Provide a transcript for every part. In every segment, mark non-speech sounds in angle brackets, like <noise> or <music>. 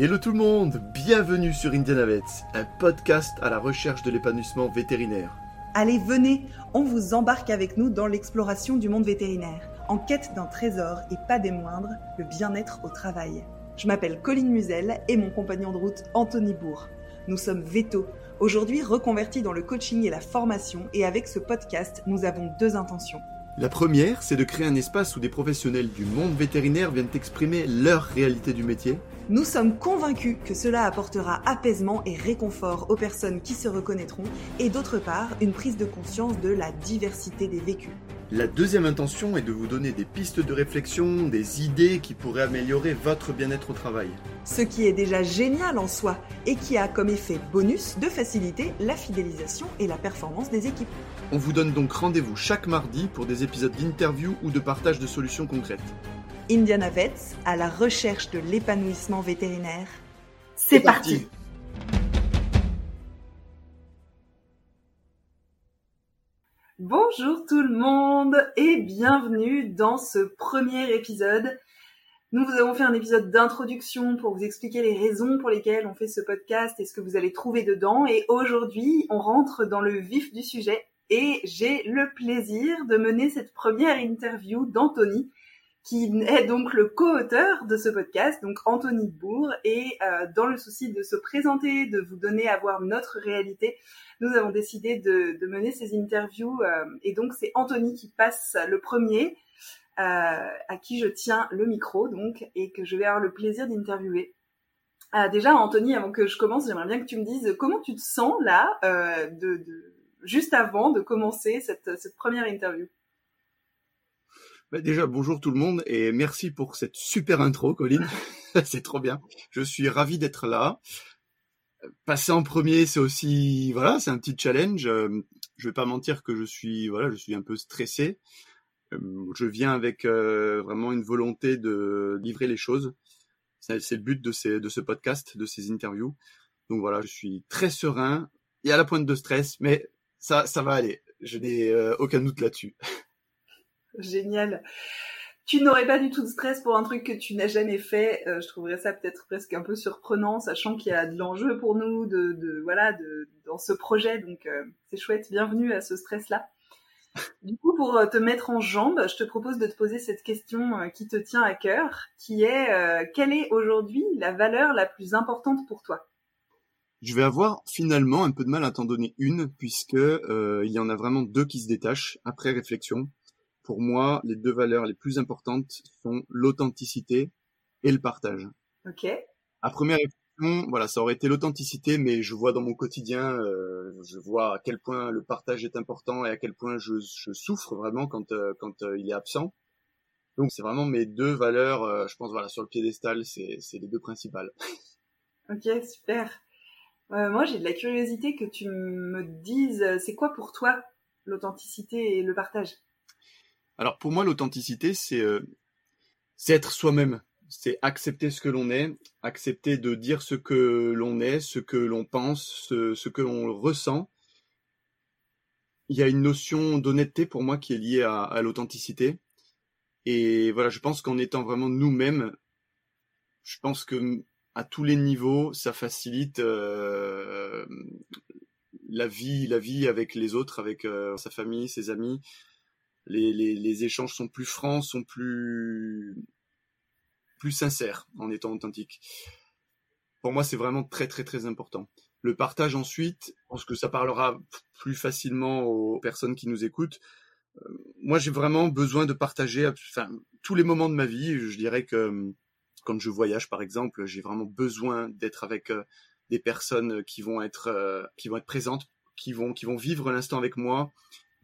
Hello tout le monde, bienvenue sur Indianavets, un podcast à la recherche de l'épanouissement vétérinaire. Allez, venez, on vous embarque avec nous dans l'exploration du monde vétérinaire, en quête d'un trésor et pas des moindres, le bien-être au travail. Je m'appelle Colline Musel et mon compagnon de route Anthony Bourg. Nous sommes Veto, aujourd'hui reconvertis dans le coaching et la formation et avec ce podcast, nous avons deux intentions. La première, c'est de créer un espace où des professionnels du monde vétérinaire viennent exprimer leur réalité du métier. Nous sommes convaincus que cela apportera apaisement et réconfort aux personnes qui se reconnaîtront et d'autre part, une prise de conscience de la diversité des vécus. La deuxième intention est de vous donner des pistes de réflexion, des idées qui pourraient améliorer votre bien-être au travail. Ce qui est déjà génial en soi et qui a comme effet bonus de faciliter la fidélisation et la performance des équipes. On vous donne donc rendez-vous chaque mardi pour des épisodes d'interview ou de partage de solutions concrètes. Indiana Vets à la recherche de l'épanouissement vétérinaire. C'est parti. Bonjour tout le monde et bienvenue dans ce premier épisode. Nous vous avons fait un épisode d'introduction pour vous expliquer les raisons pour lesquelles on fait ce podcast et ce que vous allez trouver dedans. Et aujourd'hui, on rentre dans le vif du sujet et j'ai le plaisir de mener cette première interview d'Anthony, qui est donc le co-auteur de ce podcast, donc Anthony Bourg, et euh, dans le souci de se présenter, de vous donner à voir notre réalité, nous avons décidé de, de mener ces interviews, euh, et donc c'est Anthony qui passe le premier, euh, à qui je tiens le micro, donc, et que je vais avoir le plaisir d'interviewer. Euh, déjà, Anthony, avant que je commence, j'aimerais bien que tu me dises comment tu te sens là, euh, de, de juste avant de commencer cette, cette première interview. Bah déjà, bonjour tout le monde et merci pour cette super intro, Colline. <laughs> <laughs> c'est trop bien. Je suis ravi d'être là. Passer en premier, c'est aussi, voilà, c'est un petit challenge. Euh, je vais pas mentir que je suis, voilà, je suis un peu stressé. Euh, je viens avec euh, vraiment une volonté de livrer les choses. C'est le but de, ces, de ce podcast, de ces interviews. Donc voilà, je suis très serein et à la pointe de stress, mais ça, ça va aller. Je n'ai euh, aucun doute là-dessus. <laughs> Génial. Tu n'aurais pas du tout de stress pour un truc que tu n'as jamais fait. Euh, je trouverais ça peut-être presque un peu surprenant, sachant qu'il y a de l'enjeu pour nous, de, voilà, dans ce projet. Donc euh, c'est chouette. Bienvenue à ce stress-là. Du coup, pour euh, te mettre en jambe, je te propose de te poser cette question qui te tient à cœur, qui est quelle est aujourd'hui la valeur la plus importante pour toi? Je vais avoir finalement un peu de mal à t'en donner une, puisque il y en a vraiment deux qui se détachent après réflexion. Pour moi, les deux valeurs les plus importantes sont l'authenticité et le partage. Ok. À première réflexion, voilà, ça aurait été l'authenticité, mais je vois dans mon quotidien, euh, je vois à quel point le partage est important et à quel point je, je souffre vraiment quand euh, quand euh, il est absent. Donc c'est vraiment mes deux valeurs, je pense voilà sur le piédestal, c'est c'est les deux principales. <laughs> Ok, super. Moi, j'ai de la curiosité que tu me dises, c'est quoi pour toi l'authenticité et le partage? Alors pour moi, l'authenticité, c'est euh, être soi-même. C'est accepter ce que l'on est, accepter de dire ce que l'on est, ce que l'on pense, ce, que l'on ressent. Il y a une notion d'honnêteté pour moi qui est liée à, à l'authenticité. Et voilà, je pense qu'en étant vraiment nous-mêmes, je pense que à tous les niveaux, ça facilite euh, la vie, la vie avec les autres, avec euh, sa famille, ses amis. Les, échanges sont plus francs, sont plus plus sincères en étant authentiques. Pour moi, c'est vraiment très très très important. Le partage ensuite, je pense que ça parlera plus facilement aux personnes qui nous écoutent. Euh, moi, j'ai vraiment besoin de partager tous les moments de ma vie. Je dirais que quand je voyage, par exemple, j'ai vraiment besoin d'être avec euh, des personnes qui vont être euh, qui vont être présentes, qui vont qui vont vivre l'instant avec moi.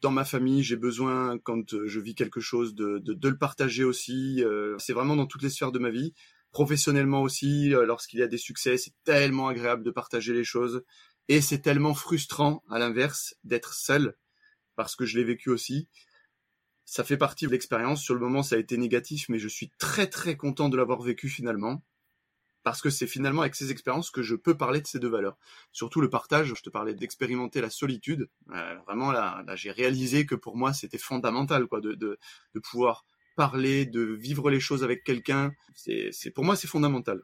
Dans ma famille, j'ai besoin quand euh, je vis quelque chose de de, le partager aussi. Euh, c'est vraiment dans toutes les sphères de ma vie. Professionnellement aussi, euh, lorsqu'il y a des succès, c'est tellement agréable de partager les choses et c'est tellement frustrant à l'inverse d'être seul parce que je l'ai vécu aussi ça fait partie de l'expérience. Sur le moment, ça a été négatif, mais je suis très très content de l'avoir vécu finalement. Parce que c'est finalement avec ces expériences que je peux parler de ces deux valeurs. Surtout le partage, je te parlais d'expérimenter la solitude. Euh, vraiment là, j'ai réalisé que pour moi c'était fondamental quoi, de, pouvoir parler, de vivre les choses avec quelqu'un. C'est, pour moi c'est fondamental.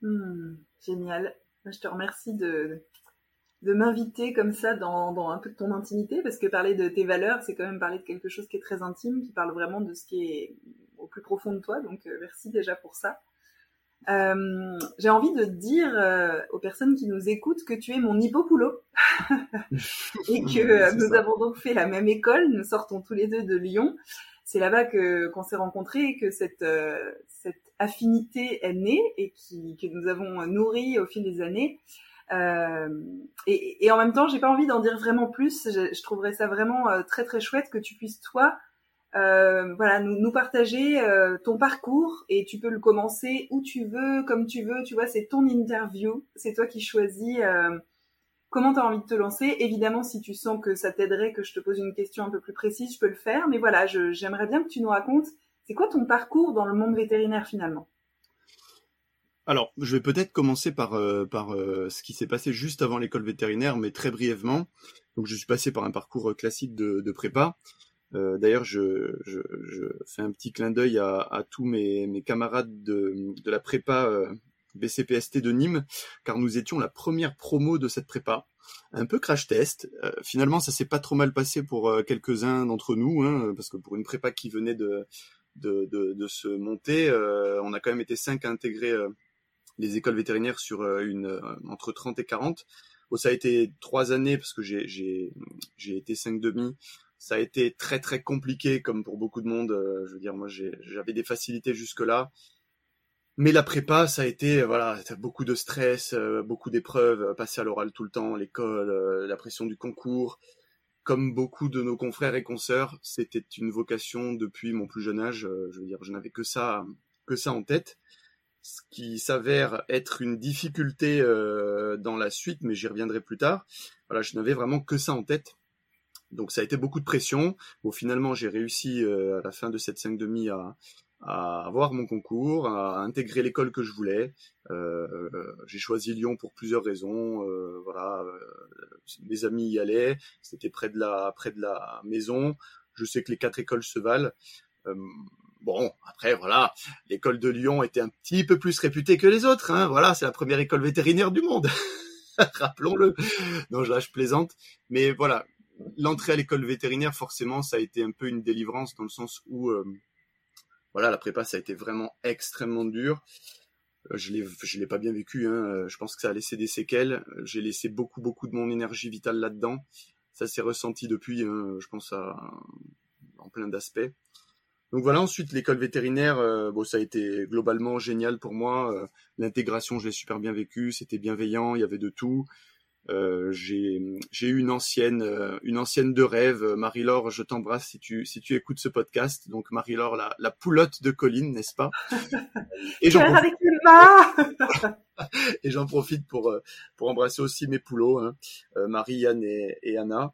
Hmm, génial. Je te remercie de, de m'inviter comme ça dans, dans, un peu de ton intimité, parce que parler de tes valeurs, c'est quand même parler de quelque chose qui est très intime, qui parle vraiment de ce qui est au plus profond de toi. Donc euh, merci déjà pour ça. Euh, j'ai envie de dire euh, aux personnes qui nous écoutent que tu es mon hippopoulot <laughs> et que nous avons donc fait la même école. Nous sortons tous les deux de Lyon. C'est là-bas que qu'on s'est rencontrés et que cette cette affinité est née et qui que nous avons nourri au fil des années. Euh, et, et, en même temps, j'ai pas envie d'en dire vraiment plus. Je, je trouverais ça vraiment euh, très très chouette que tu puisses toi, euh, voilà, nous, nous partager euh, ton parcours et tu peux le commencer où tu veux, comme tu veux. Tu vois, c'est ton interview, c'est toi qui choisis euh, comment tu as envie de te lancer. Évidemment, si tu sens que ça t'aiderait que je te pose une question un peu plus précise, je peux le faire. Mais voilà, j'aimerais bien que tu nous racontes, c'est quoi ton parcours dans le monde vétérinaire finalement? Alors, je vais peut-être commencer par, par ce qui s'est passé juste avant l'école vétérinaire, mais très brièvement. Donc, je suis passé par un parcours classique de prépa. D'ailleurs, je, je, je, fais un petit clin d'œil à, à, tous mes, mes camarades de, de la prépa BCPST de Nîmes, car nous étions la première promo de cette prépa. Un peu crash test. finalement, ça s'est pas trop mal passé pour quelques-uns d'entre nous, hein, parce que pour une prépa qui venait de, de, de, de se monter, on a quand même été cinq à intégrer les écoles vétérinaires sur euh, une euh, entre 30 et 40. Bon, ça a été trois années parce que j'ai été cinq demi. Ça a été très très compliqué comme pour beaucoup de monde. Euh, je veux dire, moi j'avais des facilités jusque là. Mais la prépa, ça a été voilà, beaucoup de stress, beaucoup d'épreuves, passer à l'oral tout le temps, l'école, la pression du concours. Comme beaucoup de nos confrères et consoeurs, c'était une vocation depuis mon plus jeune âge. je veux dire, je n'avais que ça que ça en tête ce qui s'avère être une difficulté euh, dans la suite, mais j'y reviendrai plus tard. Voilà, je n'avais vraiment que ça en tête. Donc ça a été beaucoup de pression. Bon, finalement, j'ai réussi euh, à la fin de cette 5 demi à, à avoir mon concours, à intégrer l'école que je voulais. Euh, j'ai choisi Lyon pour plusieurs raisons. Euh, voilà, euh, mes amis y allaient, c'était près de la près de la maison. Je sais que les quatre écoles se valent. Euh, Bon, après, voilà, l'école de Lyon était un petit peu plus réputée que les autres. Hein. Voilà, c'est la première école vétérinaire du monde. <laughs> Rappelons-le. Non, là, je plaisante. Mais voilà, l'entrée à l'école vétérinaire, forcément, ça a été un peu une délivrance dans le sens où, euh, voilà, la prépa, ça a été vraiment extrêmement dur. Euh, je l'ai, l'ai pas bien vécu. Hein. Je pense que ça a laissé des séquelles. J'ai laissé beaucoup, beaucoup de mon énergie vitale là-dedans. Ça s'est ressenti depuis, hein, je pense, en plein d'aspects. Donc voilà, ensuite l'école vétérinaire, euh, bon ça a été globalement génial pour moi. Euh, l'intégration, je l'ai super bien vécu, c'était bienveillant, il y avait de tout. Euh, j'ai eu une ancienne une ancienne de rêve, Marie-Laure, je t'embrasse si tu si tu écoutes ce podcast. Donc Marie-Laure, la, la poulotte de Colline, n'est-ce pas? <laughs> Et j'en profite... <laughs> et j'en profite pour pour embrasser aussi mes poulots, hein, Marie, Yann et, et Anna.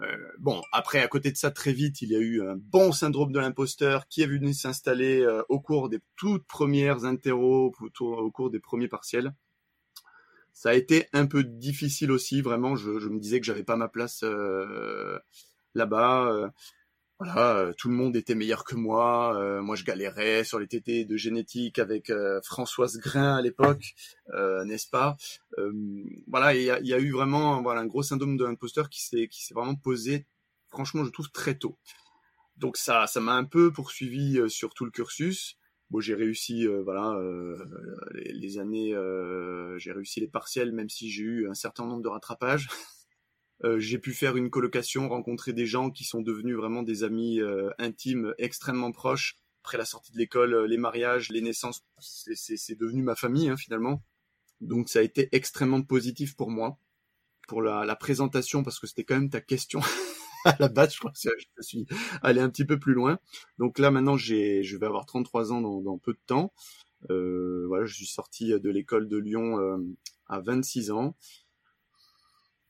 Euh, bon, après, à côté de ça, très vite, il y a eu un bon syndrome de l'imposteur qui est venu s'installer euh, au cours des toutes premières interros, au cours des premiers partiels. Ça a été un peu difficile aussi, vraiment. Je, me disais que j'avais pas ma place euh, là-bas voilà, euh, tout le monde était meilleur que moi. Euh, moi, je galérais sur les TT de génétique avec euh, Françoise Grain à l'époque, n'est-ce pas? Voilà, il y a, eu vraiment voilà un gros syndrome de l'imposteur qui s'est qui s'est vraiment posé. Franchement, je trouve très tôt. Donc ça, ça m'a un peu poursuivi sur tout le cursus. Bon, j'ai réussi, voilà, les, années, j'ai réussi les partiels, même si j'ai eu un certain nombre de rattrapages. <laughs> Euh, j'ai pu faire une colocation, rencontrer des gens qui sont devenus vraiment des amis euh, intimes, extrêmement proches. Après la sortie de l'école, euh, les mariages, les naissances, c'est devenu ma famille hein, finalement. Donc ça a été extrêmement positif pour moi, pour la, présentation, parce que c'était quand même ta question <laughs> à la base. Je crois que je suis allé un petit peu plus loin. Donc là maintenant, j'ai, je vais avoir 33 ans dans peu de temps. Euh, voilà, je suis sorti de l'école de Lyon à 26 ans.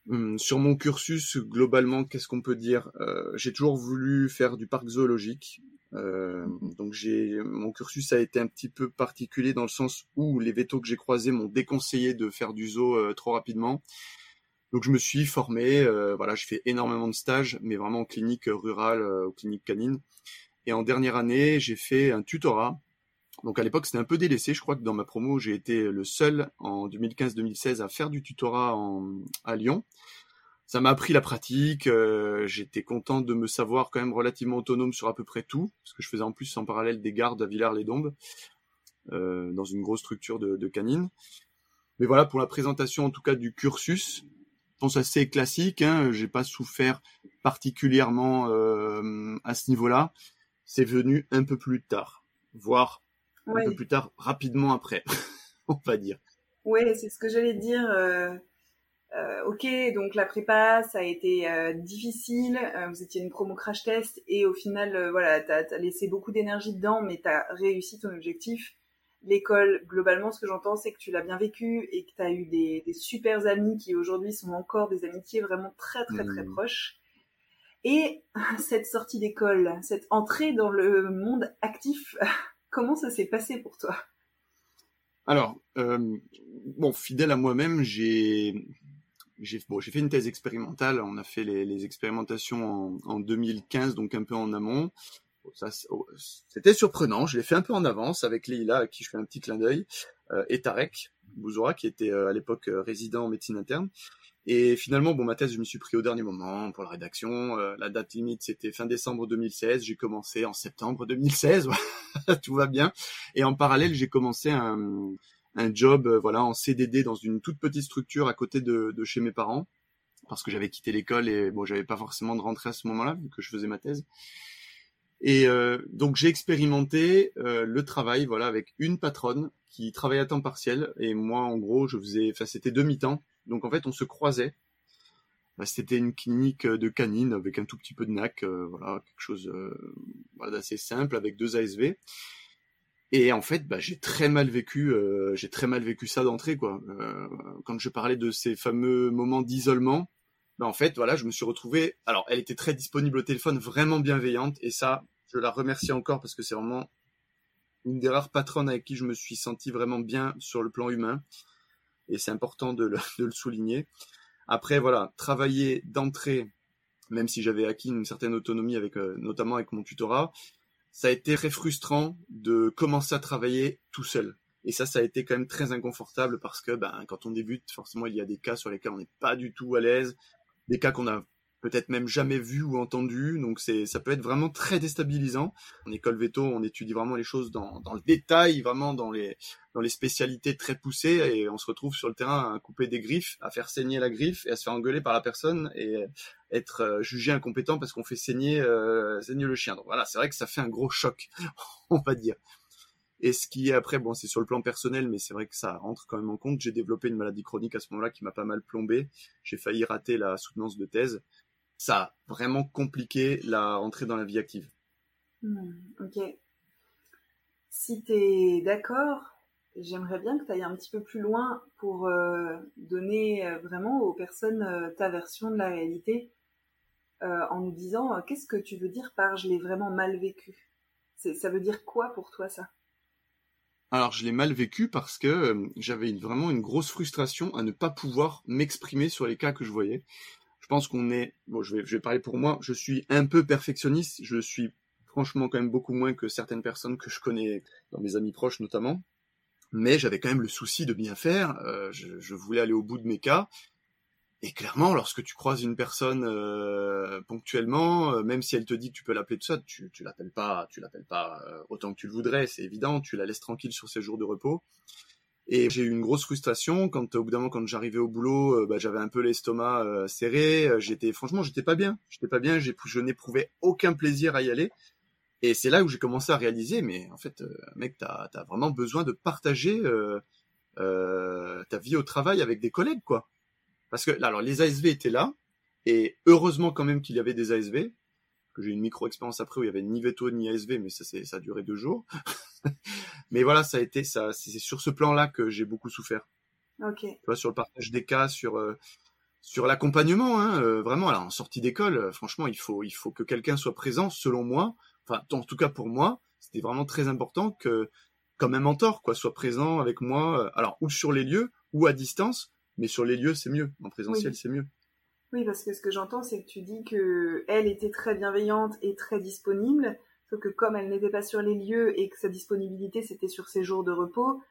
Hum, sur mon cursus, globalement, qu'est-ce qu'on peut dire? Euh, J'ai toujours voulu faire du parc zoologique. Euh, donc j'ai mon cursus a été un petit peu particulier dans le sens où les vétos que j'ai croisés m'ont déconseillé de faire du zoo euh, trop rapidement. Donc je me suis formé, voilà, j'ai fait énormément de stages, mais vraiment en clinique rurale, aux cliniques canines. Et en dernière année, j'ai fait un tutorat Donc à l'époque, c'était un peu délaissé. Je crois que dans ma promo, j'ai été le seul en 2015-2016 à faire du tutorat à Lyon. Ça m'a appris la pratique. Euh, j'étais content de me savoir quand même relativement autonome sur à peu près tout, parce que je faisais en plus en parallèle des gardes à Villars-les-Dombes, euh, dans une grosse structure de, de canine. Mais voilà, pour la présentation en tout cas du cursus, je pense assez classique. Hein, J'ai pas souffert particulièrement euh, à ce niveau-là. C'est venu un peu plus tard, voire un peu plus tard, rapidement après, <laughs> on va dire. Oui, c'est ce que j'allais dire. Euh, euh, ok, donc la prépa, ça a été euh, difficile. Vous étiez une promo crash test et au final, voilà, t'as as laissé beaucoup d'énergie dedans, mais t'as réussi ton objectif. L'école, globalement, ce que j'entends, c'est que tu l'as bien vécu et que t'as eu des, des super amis qui aujourd'hui sont encore des amitiés vraiment très très très mmh. proches. Et <laughs> cette sortie d'école, cette entrée dans le monde actif, <laughs> Comment ça s'est passé pour toi? Alors, euh, bon, fidèle à moi-même, j'ai j'ai bon, fait une thèse expérimentale. On a fait les, expérimentations en, 2015, donc un peu en amont. Oh, c'était surprenant. Je l'ai fait un peu en avance avec Leila, à qui je fais un petit clin d'œil, euh, et Tarek Bouzoura, qui était euh, à l'époque résident en médecine interne. Et finalement, bon, ma thèse, je me suis pris au dernier moment pour la rédaction. Euh, la date limite, c'était fin décembre 2016. J'ai commencé en septembre 2016. <laughs> Tout va bien. Et en parallèle, j'ai commencé un, un job, euh, voilà, en CDD dans une toute petite structure à côté de, de chez mes parents, parce que j'avais quitté l'école et bon, j'avais pas forcément de rentrée à ce moment-là vu que je faisais ma thèse. Et euh, donc j'ai expérimenté le travail, voilà, avec une patronne qui travaillait à temps partiel et moi, en gros, je faisais, enfin, c'était demi-temps donc en fait, on se croisait. Bah, c'était une clinique de canine avec un tout petit peu de NAC, euh, voilà, quelque chose euh, d'assez simple avec deux ASV. Et en fait, bah, j'ai très mal vécu, euh, j'ai très mal vécu ça d'entrée, quoi. quand je parlais de ces fameux moments d'isolement, bah, en fait, voilà, je me suis retrouvé. Alors, elle était très disponible au téléphone, vraiment bienveillante, et ça, je la remercie encore parce que c'est vraiment une des rares patronnes avec qui je me suis senti vraiment bien sur le plan humain et c'est important <laughs> de le, souligner. Après, voilà, travailler d'entrée, même si j'avais acquis une certaine autonomie avec, euh, notamment avec mon tutorat, ça a été très frustrant de commencer à travailler tout seul. Et ça, ça a été quand même très inconfortable parce que, ben, quand on débute, forcément, il y a des cas sur lesquels on n'est pas du tout à l'aise, des cas qu'on a peut-être même jamais vu ou entendu. Donc c'est, ça peut être vraiment très déstabilisant. En école veto, on étudie vraiment les choses dans, dans le détail, vraiment dans les, dans les spécialités très poussées, et on se retrouve sur le terrain à couper des griffes, à faire saigner la griffe et à se faire engueuler par la personne et être euh, jugé incompétent parce qu'on fait saigner, euh, saigner le chien. Donc voilà, c'est vrai que ça fait un gros choc, <laughs> on va dire. Et ce qui est après, bon, c'est sur le plan personnel, mais c'est vrai que ça rentre quand même en compte. J'ai développé une maladie chronique à ce moment-là qui m'a pas mal plombé. J'ai failli rater la soutenance de thèse ça a vraiment compliqué la rentrée dans la vie active. Hmm, ok. Si tu es d'accord, j'aimerais bien que tu ailles un petit peu plus loin pour euh, donner euh, vraiment aux personnes euh, ta version de la réalité en nous disant qu'est-ce que tu veux dire par je l'ai vraiment mal vécu Ça veut dire quoi pour toi ça? Alors je l'ai mal vécu parce que j'avais vraiment une grosse frustration à ne pas pouvoir m'exprimer sur les cas que je voyais je pense qu'on est, bon, je vais, parler pour moi, je suis un peu perfectionniste, je suis franchement quand même beaucoup moins que certaines personnes que je connais dans mes amis proches notamment, mais j'avais quand même le souci de bien faire, euh, je, voulais aller au bout de mes cas, et clairement, lorsque tu croises une personne euh, ponctuellement, euh, même si elle te dit que tu peux l'appeler tout ça, tu, tu l'appelles pas, tu l'appelles pas autant que tu le voudrais, c'est évident, tu la laisses tranquille sur ses jours de repos. Et j'ai eu une grosse frustration quand au bout d'un moment quand j'arrivais au boulot, euh, bah, j'avais un peu l'estomac euh, serré. Euh, j'étais franchement, j'étais pas bien. J'étais pas bien. Je n'éprouvais aucun plaisir à y aller. Et c'est là où j'ai commencé à réaliser, mais en fait, mec, t'as as vraiment besoin de partager ta vie au travail avec des collègues, quoi. Parce que alors les ASV étaient là, et heureusement quand même qu'il y avait des ASV que j'ai une micro-expérience après où il y avait ni veto ni ASV, mais ça, ça a duré deux jours. <laughs> mais voilà, ça a été ça. C'est sur ce plan-là que j'ai beaucoup souffert. Ok. Tu vois, sur le partage des cas, sur euh, sur l'accompagnement, hein, euh, vraiment. Alors en sortie d'école, euh, franchement, il faut il faut que quelqu'un soit présent. Selon moi, enfin en tout cas pour moi, c'était vraiment très important que comme un mentor quoi soit présent avec moi. alors ou sur les lieux ou à distance, mais sur les lieux c'est mieux. En présentiel c'est mieux. Oui, parce que ce que j'entends, c'est que tu dis que elle était très bienveillante et très disponible. Sauf que comme elle n'était pas sur les lieux et que sa disponibilité c'était sur ses jours de repos,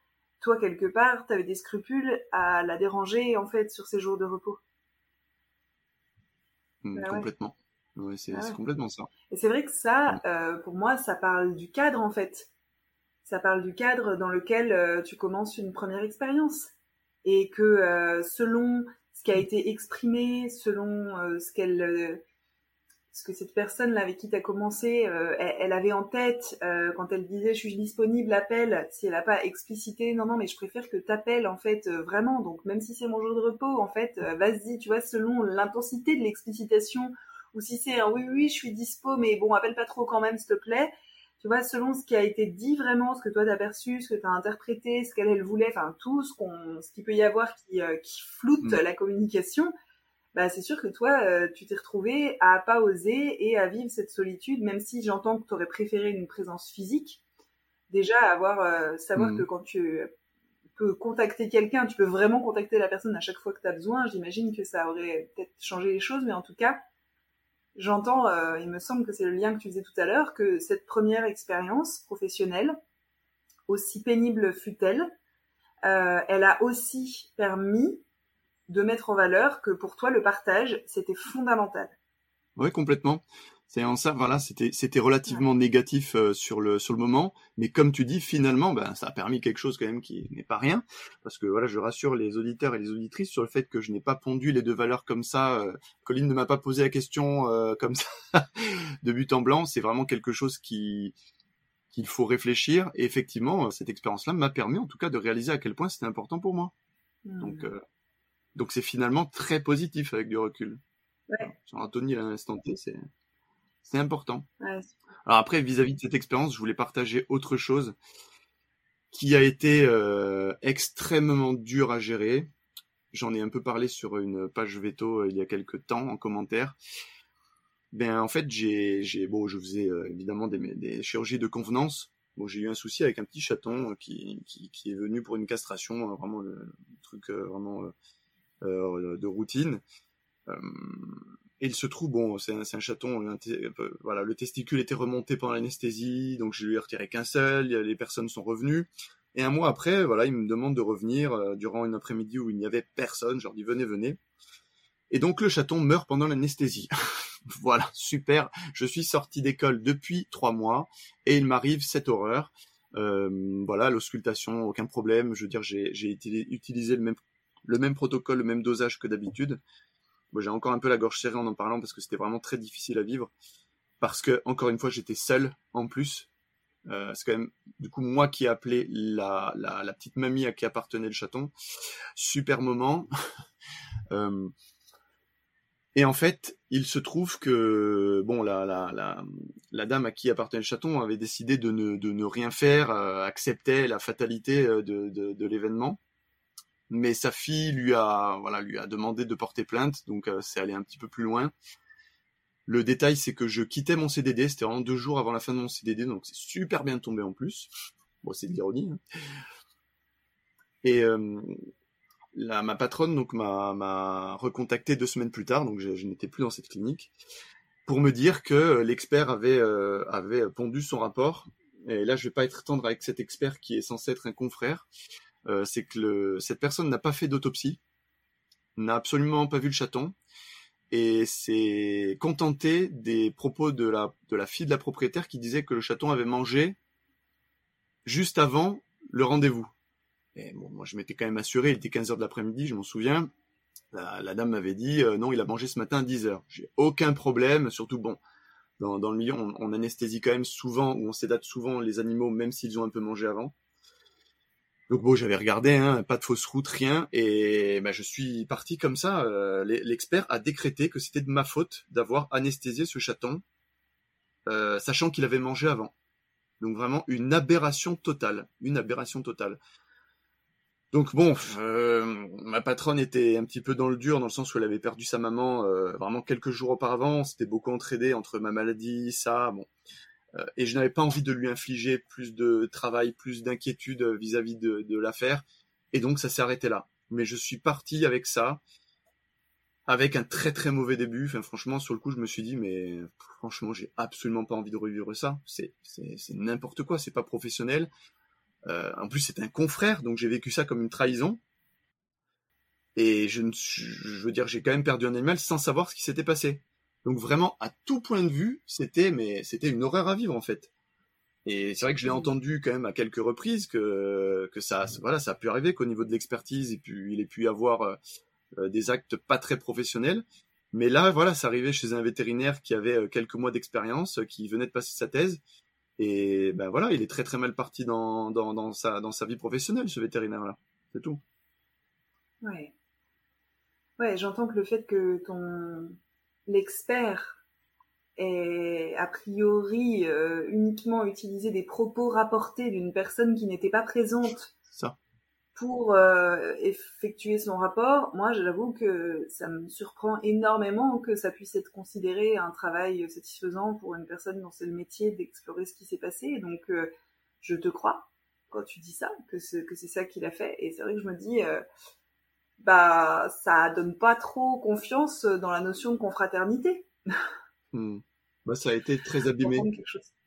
toi quelque part, tu avais des scrupules à la déranger en fait sur ses jours de repos. Mm, Bah complètement. Ouais, c'est Ah ouais. complètement ça. Et c'est vrai que ça, Mm. euh, pour moi, ça parle du cadre en fait. Ça parle du cadre dans lequel euh, tu commences une première expérience. Et que euh, selon ce qui a été exprimé, selon euh, ce qu'elle, euh, ce que cette personne là avec qui tu commencé, euh, elle, avait en tête quand elle disait je suis disponible, appelle, si elle n'a pas explicité, non, non, mais je préfère que t'appelles en fait vraiment. Donc même si c'est mon jour de repos, en fait, vas-y, tu vois, selon l'intensité de l'explicitation ou si c'est un oui, oui, je suis dispo, mais bon, appelle pas trop quand même, s'il te plaît. Tu vois, selon ce qui a été dit vraiment, ce que toi t'as perçu, ce que t'as interprété, ce qu'elle elle voulait, enfin tout ce qu'on, ce qu'il peut y avoir qui, euh, qui floute Mm. la communication, bah c'est sûr que toi, euh, tu t'es retrouvé à pas oser et à vivre cette solitude, même si j'entends que tu aurais préféré une présence physique. Déjà, avoir euh, savoir Mm. que quand tu peux contacter quelqu'un, tu peux vraiment contacter la personne à chaque fois que tu as besoin. J'imagine que ça aurait peut-être changé les choses, mais en tout cas, j'entends, euh, il me semble que c'est le lien que tu faisais tout à l'heure, que cette première expérience professionnelle, aussi pénible fut-elle, euh, elle a aussi permis de mettre en valeur que pour toi, le partage, c'était fondamental. Ouais, complètement. C'est en ça, voilà, c'était c'était relativement négatif euh, sur le sur le moment, mais comme tu dis, finalement, ben ça a permis quelque chose quand même qui n'est pas rien, parce que voilà, je rassure les auditeurs et les auditrices sur le fait que je n'ai pas pondu les deux valeurs comme ça. euh, Colline ne m'a pas posé la question euh, comme ça <laughs> de but en blanc. C'est vraiment quelque chose qui qu'il faut réfléchir. Et effectivement, euh, cette expérience-là m'a permis, en tout cas, de réaliser à quel point c'était important pour moi. Hmm. Donc euh, donc c'est finalement très positif avec du recul. Ouais. Sur Anthony à l'instant T, c'est c'est important. Ouais, Alors après, vis-à-vis de cette expérience, je voulais partager autre chose qui a été euh, extrêmement dur à gérer. J'en ai un peu parlé sur une page veto euh, il y a quelques temps en commentaire. Ben en fait, j'ai, j'ai bon, je faisais euh, évidemment des, des chirurgies de convenance. Bon, j'ai eu un souci avec un petit chaton euh, qui, qui, qui est venu pour une castration, vraiment le, truc vraiment de routine. Il se trouve, bon, c'est un, chaton, voilà, le testicule était remonté pendant l'anesthésie, donc je lui ai retiré qu'un seul, les personnes sont revenues. Et un mois après, voilà, il me demande de revenir euh, durant une après-midi où il n'y avait personne, je leur dis venez, venez. Et donc le chaton meurt pendant l'anesthésie. <laughs> voilà, super. Je suis sorti d'école depuis trois mois et il m'arrive cette horreur. Euh, voilà, l'auscultation, aucun problème. Je veux dire, j'ai j'ai uti- utilisé le même protocole, le même dosage que d'habitude. J'ai encore un peu la gorge serrée en en parlant parce que c'était vraiment très difficile à vivre. Parce que, encore une fois, j'étais seul en plus. Euh, c'est quand même, du coup, moi qui ai appelé la, la, petite mamie à qui appartenait le chaton. Super moment. <laughs> Euh, et en fait, il se trouve que bon, la, la, la, dame à qui appartenait le chaton avait décidé de ne, de ne rien faire, euh, acceptait la fatalité de, de l'événement. Mais sa fille lui a, voilà, lui a demandé de porter plainte, donc euh, c'est allé un petit peu plus loin. Le détail, c'est que je quittais mon CDD, c'était vraiment deux jours avant la fin de mon CDD, donc c'est super bien tombé en plus. Bon, c'est de l'ironie. hein. Et euh, ma patronne donc m'a recontacté deux semaines plus tard, donc je, n'étais plus dans cette clinique, pour me dire que euh, l'expert avait pondu son rapport. Et là, je vais pas être tendre avec cet expert qui est censé être un confrère. Euh, c'est que cette personne n'a pas fait d'autopsie, n'a absolument pas vu le chaton, et s'est contenté des propos de la fille de la propriétaire qui disait que le chaton avait mangé juste avant le rendez-vous. Et moi, je m'étais quand même assuré, il était 15 heures de l'après-midi, je m'en souviens. La, dame m'avait dit, euh, non, il a mangé ce matin à 10 heures. J'ai aucun problème, surtout, bon, dans, dans le milieu, on, on anesthésie quand même souvent, ou on sédate souvent les animaux, même s'ils ont un peu mangé avant. Donc bon, j'avais regardé, hein, pas de fausse route, rien, et bah, je suis parti comme ça. euh, l'e- L'expert a décrété que c'était de ma faute d'avoir anesthésié ce chaton, euh, sachant qu'il avait mangé avant. Donc vraiment une aberration totale, une aberration totale. Donc bon, euh, ma patronne était un petit peu dans le dur dans le sens où elle avait perdu sa maman vraiment quelques jours auparavant. On s'était beaucoup entraidé entre ma maladie, ça, bon. Euh, et je n'avais pas envie de lui infliger plus de travail, plus d'inquiétude vis-à-vis de, l'affaire. Et donc ça s'est arrêté là. Mais je suis parti avec ça. avec un très très mauvais début. Enfin, franchement, sur le coup, je me suis dit, mais franchement, j'ai absolument pas envie de revivre ça. C'est n'importe quoi. C'est pas professionnel. Euh, en plus, c'est un confrère, donc j'ai vécu ça comme une trahison. Et je veux dire, j'ai quand même perdu un animal sans savoir ce qui s'était passé. Donc vraiment, à tout point de vue, c'était mais c'était une horreur à vivre en fait. Et c'est vrai que je l'ai entendu quand même à quelques reprises que que ça voilà ça a pu arriver qu'au niveau de l'expertise et puis il ait pu y avoir euh, euh, des actes pas très professionnels. Mais là voilà, ça arrivait chez un vétérinaire qui avait euh, quelques mois d'expérience, qui venait de passer sa thèse. Et ben voilà, il est très très mal parti dans, dans, dans sa dans sa vie professionnelle ce vétérinaire là. C'est tout. Ouais. Ouais, j'entends que le fait que ton l'expert ait a priori euh, uniquement utilisé des propos rapportés d'une personne qui n'était pas présente ça. pour euh, effectuer son rapport, moi j'avoue que ça me surprend énormément que ça puisse être considéré un travail satisfaisant pour une personne dont c'est le métier d'explorer ce qui s'est passé. Donc euh, je te crois quand tu dis ça, que c'est que c'est ça qu'il a fait. Et c'est vrai que je me dis bah ça donne pas trop confiance dans la notion de confraternité. Hmm. Bah, ça a été très abîmé.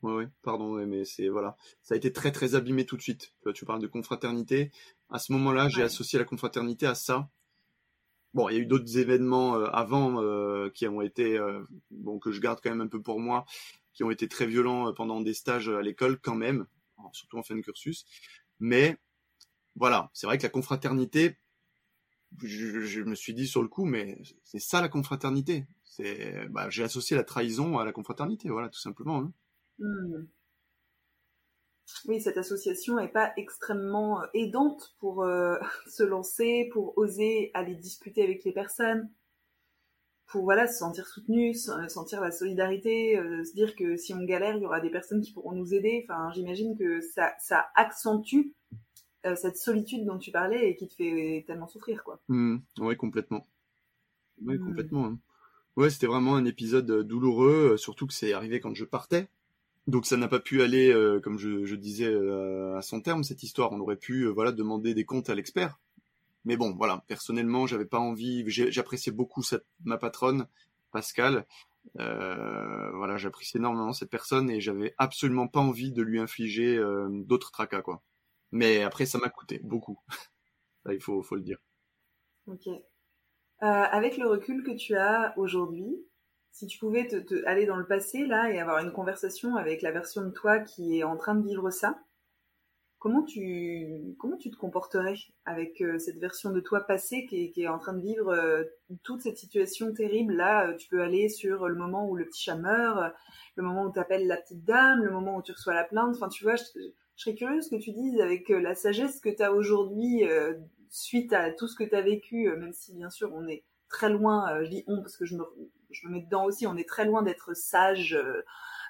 Ouais, pardon, mais c'est voilà, ça a été très très abîmé tout de suite. Tu, vois, tu parles de confraternité. À ce moment-là, j'ai associé la confraternité à ça. Bon, il y a eu d'autres événements euh, avant euh, qui ont été, euh, bon, que je garde quand même un peu pour moi, qui ont été très violents pendant des stages à l'école quand même, surtout en fin de cursus. Mais voilà, c'est vrai que la confraternité, je, me suis dit sur le coup, mais c'est ça la confraternité. C'est, bah, j'ai associé la trahison à la confraternité, voilà, tout simplement. Hein. Hmm. Oui, cette association n'est pas extrêmement euh, aidante pour euh, <laughs> se lancer, pour oser aller discuter avec les personnes, pour voilà se sentir soutenu, sentir la solidarité, euh, se dire que si on galère, il y aura des personnes qui pourront nous aider. Enfin, j'imagine que ça accentue euh, cette solitude dont tu parlais et qui te fait tellement souffrir, quoi. Mmh, oui, complètement. Oui, mmh. complètement. Hein. Ouais, c'était vraiment un épisode euh, douloureux, euh, surtout que c'est arrivé quand je partais. Donc ça n'a pas pu aller, comme je, disais, à son terme cette histoire. On aurait pu, voilà, demander des comptes à l'expert. Mais bon, voilà, personnellement, j'avais pas envie. J'appréciais beaucoup cette, ma patronne, Pascal. voilà, j'appréciais énormément cette personne et j'avais absolument pas envie de lui infliger d'autres tracas, quoi. Mais après, ça m'a coûté beaucoup. <laughs> il faut, le dire. Ok. Euh, avec le recul que tu as aujourd'hui, si tu pouvais te, aller dans le passé là et avoir une conversation avec la version de toi qui est en train de vivre ça, comment tu comment tu te comporterais avec euh, cette version de toi passée qui est, en train de vivre euh, toute cette situation terrible là Tu peux aller sur le moment où le petit chat meurt, le moment où tu appelles la petite dame, le moment où tu reçois la plainte. Enfin, tu vois, je, je serais curieuse que tu dises avec euh, la sagesse que tu as aujourd'hui euh, suite à tout ce que tu as vécu, euh, même si bien sûr on est très loin, je dis on parce que je me, je me mets dedans aussi, on est très loin d'être sage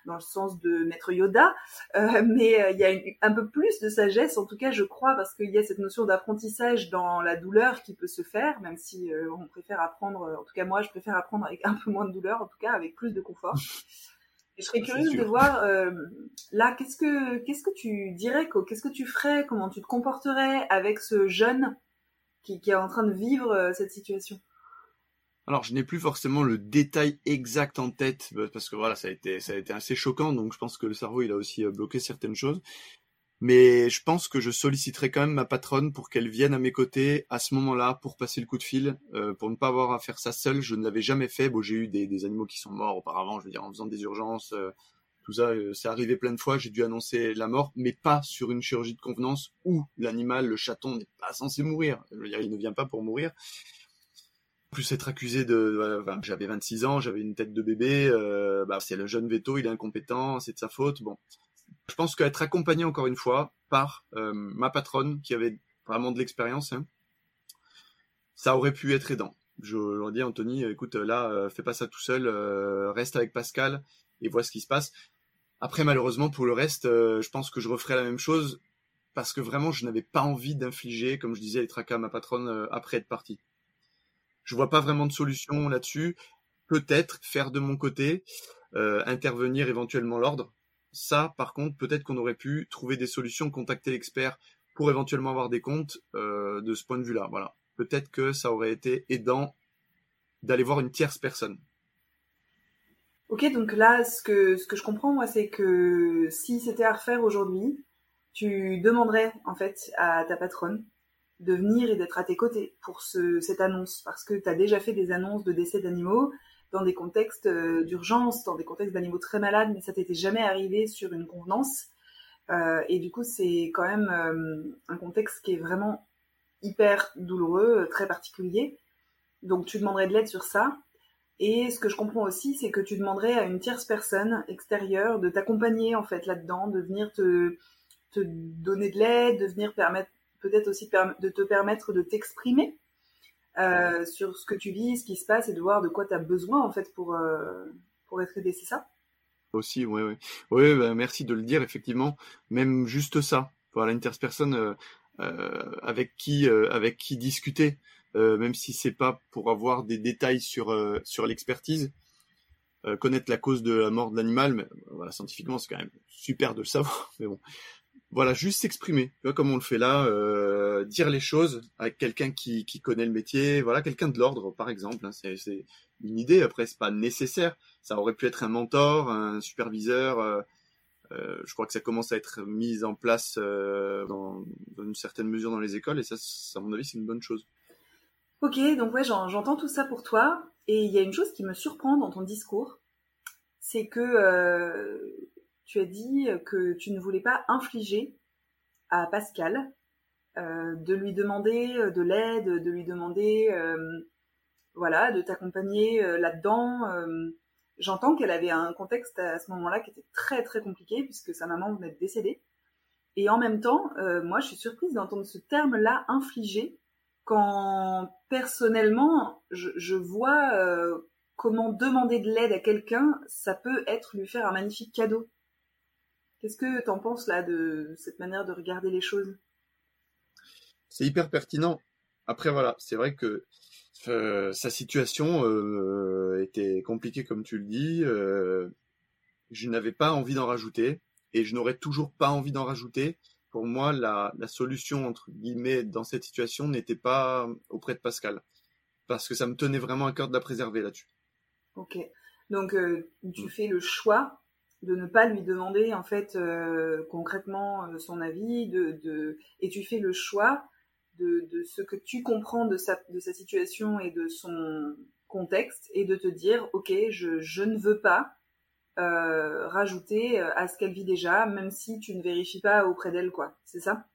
dans le sens de maître Yoda, mais il y a un peu plus de sagesse, en tout cas je crois, parce qu'il y a cette notion d'apprentissage dans la douleur qui peut se faire, même si on préfère apprendre, en tout cas moi je préfère apprendre avec un peu moins de douleur, en tout cas avec plus de confort <laughs> je serais curieuse de voir euh, là, qu'est-ce que qu'est-ce que tu dirais, qu'est-ce que tu ferais, comment tu te comporterais avec ce jeune qui, qui est en train de vivre euh, cette situation? Alors, je n'ai plus forcément le détail exact en tête parce que voilà, ça a été ça a été assez choquant, donc je pense que le cerveau il a aussi euh, bloqué certaines choses. Mais je pense que je solliciterai quand même ma patronne pour qu'elle vienne à mes côtés à ce moment-là pour passer le coup de fil, euh, pour ne pas avoir à faire ça seul. Je ne l'avais jamais fait. Bon, j'ai eu des, animaux qui sont morts auparavant, je veux dire en faisant des urgences, euh, tout ça, euh, c'est arrivé plein de fois. J'ai dû annoncer la mort, mais pas sur une chirurgie de convenance où l'animal, le chaton, n'est pas censé mourir. Je veux dire, il ne vient pas pour mourir. Plus être accusé de, enfin, j'avais 26 ans, j'avais une tête de bébé, bah, c'est le jeune veto, il est incompétent, c'est de sa faute. Bon, je pense qu'être accompagné encore une fois par euh, ma patronne qui avait vraiment de l'expérience, hein, ça aurait pu être aidant. Je leur dis Anthony, écoute, là, euh, fais pas ça tout seul, euh, reste avec Pascal et vois ce qui se passe. Après, malheureusement, pour le reste, je pense que je referai la même chose parce que vraiment, je n'avais pas envie d'infliger, comme je disais, les tracas à ma patronne après être parti. Je vois pas vraiment de solution là-dessus. Peut-être faire de mon côté, intervenir éventuellement l'ordre, ça, par contre, peut-être qu'on aurait pu trouver des solutions, contacter l'expert pour éventuellement avoir des comptes euh, de ce point de vue-là. Voilà. Peut-être que ça aurait été aidant d'aller voir une tierce personne. Ok, donc là, ce que, ce que je comprends, moi, c'est que si c'était à refaire aujourd'hui, tu demanderais, en fait, à ta patronne de venir et d'être à tes côtés pour ce, cette annonce, parce que tu as déjà fait des annonces de décès d'animaux dans des contextes euh, d'urgence, dans des contextes d'animaux très malades, mais ça t'était jamais arrivé sur une convenance. Euh, et du coup, c'est quand même euh, un contexte qui est vraiment hyper douloureux, très particulier. Donc tu demanderais de l'aide sur ça. Et ce que je comprends aussi, c'est que tu demanderais à une tierce personne extérieure de t'accompagner en fait là-dedans, de venir te, te donner de l'aide, de venir permettre peut-être aussi de te permettre de t'exprimer euh, sur ce que tu vis, ce qui se passe et de voir de quoi tu as besoin en fait pour, euh, pour être aidé, c'est ça? Aussi, oui, oui. Oui, bah, merci de le dire, effectivement. Même juste ça, voilà, une tierce personne euh, avec, qui, avec qui discuter. Même si c'est pas pour avoir des détails sur sur l'expertise, connaître la cause de la mort de l'animal, mais voilà, scientifiquement c'est quand même super de le savoir. <laughs> Mais bon, voilà, juste s'exprimer, comme on le fait là, dire les choses avec quelqu'un qui, connaît le métier, voilà, quelqu'un de l'ordre par exemple. Hein, c'est, une idée. Après, c'est pas nécessaire. Ça aurait pu être un mentor, un superviseur. Euh, je crois que ça commence à être mis en place euh, dans, dans, une certaine mesure dans les écoles et ça, à mon avis, c'est une bonne chose. Ok, donc ouais, j'entends tout ça pour toi. Et il y a une chose qui me surprend dans ton discours, c'est que euh, tu as dit que tu ne voulais pas infliger à Pascal euh, de lui demander euh, de l'aide, de lui demander, euh, voilà, de t'accompagner euh, là-dedans. J'entends qu'elle avait un contexte à ce moment-là qui était très très compliqué puisque sa maman venait de décéder. Et en même temps, moi, je suis surprise d'entendre ce terme-là, infliger, quand personnellement, je, vois euh, comment demander de l'aide à quelqu'un, ça peut être lui faire un magnifique cadeau. Qu'est-ce que tu en penses là de cette manière de regarder les choses? C'est hyper pertinent. Après voilà, c'est vrai que euh, sa situation euh, était compliquée comme tu le dis. Euh, je n'avais pas envie d'en rajouter et je n'aurais toujours pas envie d'en rajouter pour moi, la, la, solution, entre guillemets, dans cette situation n'était pas auprès de Pascal. Parce que ça me tenait vraiment à cœur de la préserver là-dessus. Ok. Donc, tu mm. fais le choix de ne pas lui demander, en fait, euh, concrètement euh, son avis, et tu fais le choix de, ce que tu comprends de sa, situation et de son contexte, et de te dire, ok, je, ne veux pas euh, rajouter à ce qu'elle vit déjà, même si tu ne vérifies pas auprès d'elle, quoi. C'est ça?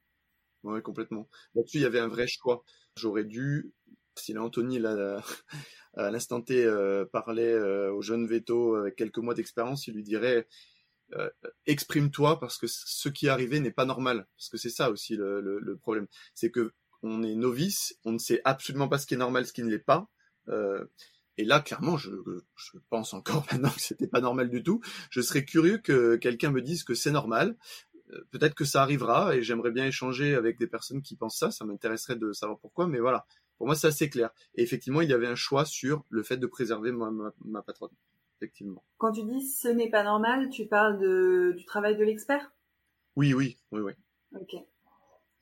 Ouais, complètement. Là-dessus, il y avait un vrai choix. J'aurais dû, si Anthony, là, <laughs> à l'instant T, euh, parlait euh, au jeune Veto avec quelques mois d'expérience, il lui dirait euh, exprime-toi parce que ce qui est arrivé n'est pas normal. Parce que c'est ça aussi le, problème. C'est que on est novice, on ne sait absolument pas ce qui est normal, ce qui ne l'est pas. Et là, clairement, je, je pense encore <laughs> maintenant que c'était pas normal du tout. Je serais curieux que quelqu'un me dise que c'est normal. Peut-être que ça arrivera et j'aimerais bien échanger avec des personnes qui pensent ça. Ça m'intéresserait de savoir pourquoi, mais voilà. Pour moi, c'est assez clair. Et effectivement, il y avait un choix sur le fait de préserver ma, ma, ma patronne. Effectivement. Quand tu dis ce n'est pas normal, tu parles de, du travail de l'expert? Oui, oui, oui, oui. Ok.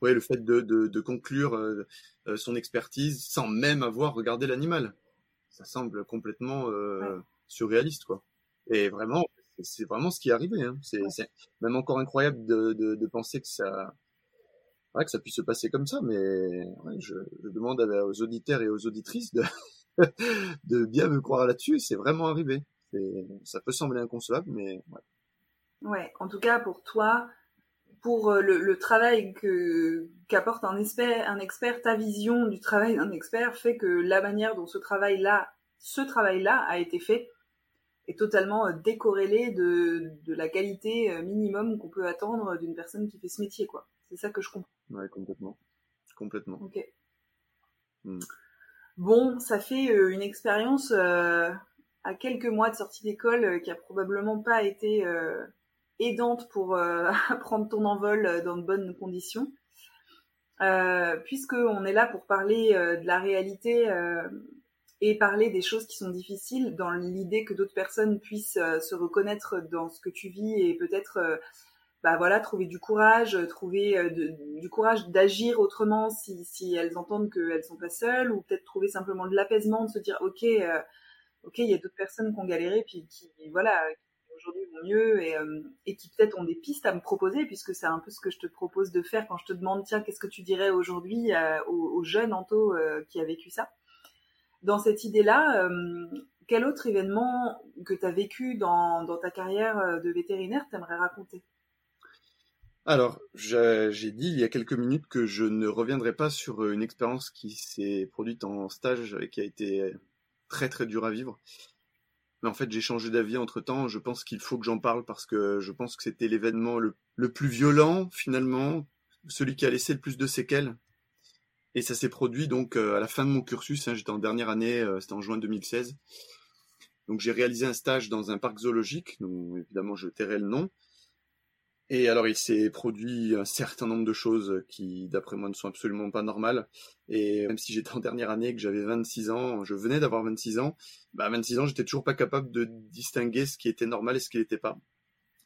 Oui, le fait de, de, de conclure euh, son expertise sans même avoir regardé l'animal ça semble complètement euh, ouais. surréaliste, quoi. Et vraiment, c'est vraiment ce qui est arrivé. Hein. C'est ouais. même encore incroyable de, de penser que ça, ouais, que ça puisse se passer comme ça. Mais ouais, je, je, demande aux auditeurs et aux auditrices de, <laughs> de bien me croire là-dessus. C'est vraiment arrivé. Ça peut sembler inconcevable, mais ouais. Ouais, en tout cas pour toi, pour euh, le, le travail qu'apporte un expert, un expert, ta vision du travail d'un expert fait que la manière dont ce travail-là, ce travail-là a été fait est totalement euh, décorrélé de, de la qualité euh, minimum qu'on peut attendre d'une personne qui fait ce métier, quoi. C'est ça que je comprends. Ouais, complètement, complètement. Ok. Hmm. Bon, ça fait une expérience euh, à quelques mois de sortie d'école qui a probablement pas été euh, aidante pour euh, <laughs> prendre ton envol euh, dans de bonnes conditions. Euh, Puisqu'on est là pour parler euh, de la réalité euh, et parler des choses qui sont difficiles dans l'idée que d'autres personnes puissent se reconnaître dans ce que tu vis et peut-être bah voilà, trouver du courage, trouver du courage d'agir autrement si, si elles entendent qu'elles sont pas seules, ou peut-être trouver simplement de l'apaisement, de se dire ok, ok, il y a d'autres personnes qui ont galéré, puis qui voilà, aujourd'hui vont mieux et, euh, et qui peut-être ont des pistes à me proposer, puisque c'est un peu ce que je te propose de faire quand je te demande, tiens, qu'est-ce que tu dirais aujourd'hui euh, au, jeune Anto euh, qui a vécu ça? Dans cette idée-là, quel autre événement que tu vécu dans, dans, ta carrière de vétérinaire t'aimerais raconter? Alors, j'ai dit il y a quelques minutes que je ne reviendrai pas sur une expérience qui s'est produite en stage et qui a été très très dur à vivre. Mais en fait, j'ai changé d'avis entre temps. Je pense qu'il faut que j'en parle parce que je pense que c'était l'événement le, plus violent, finalement, celui qui a laissé le plus de séquelles. Et ça s'est produit donc euh, à la fin de mon cursus. Hein, j'étais en dernière année, euh, c'était en juin 2016. Donc j'ai réalisé un stage dans un parc zoologique, dont évidemment je tairai le nom. Et alors, il s'est produit un certain nombre de choses qui, d'après moi, ne sont absolument pas normales. Et même si j'étais en dernière année, que j'avais 26 ans, je venais d'avoir 26 ans, bah, à 26 ans, j'étais toujours pas capable de distinguer ce qui était normal et ce qui n'était pas.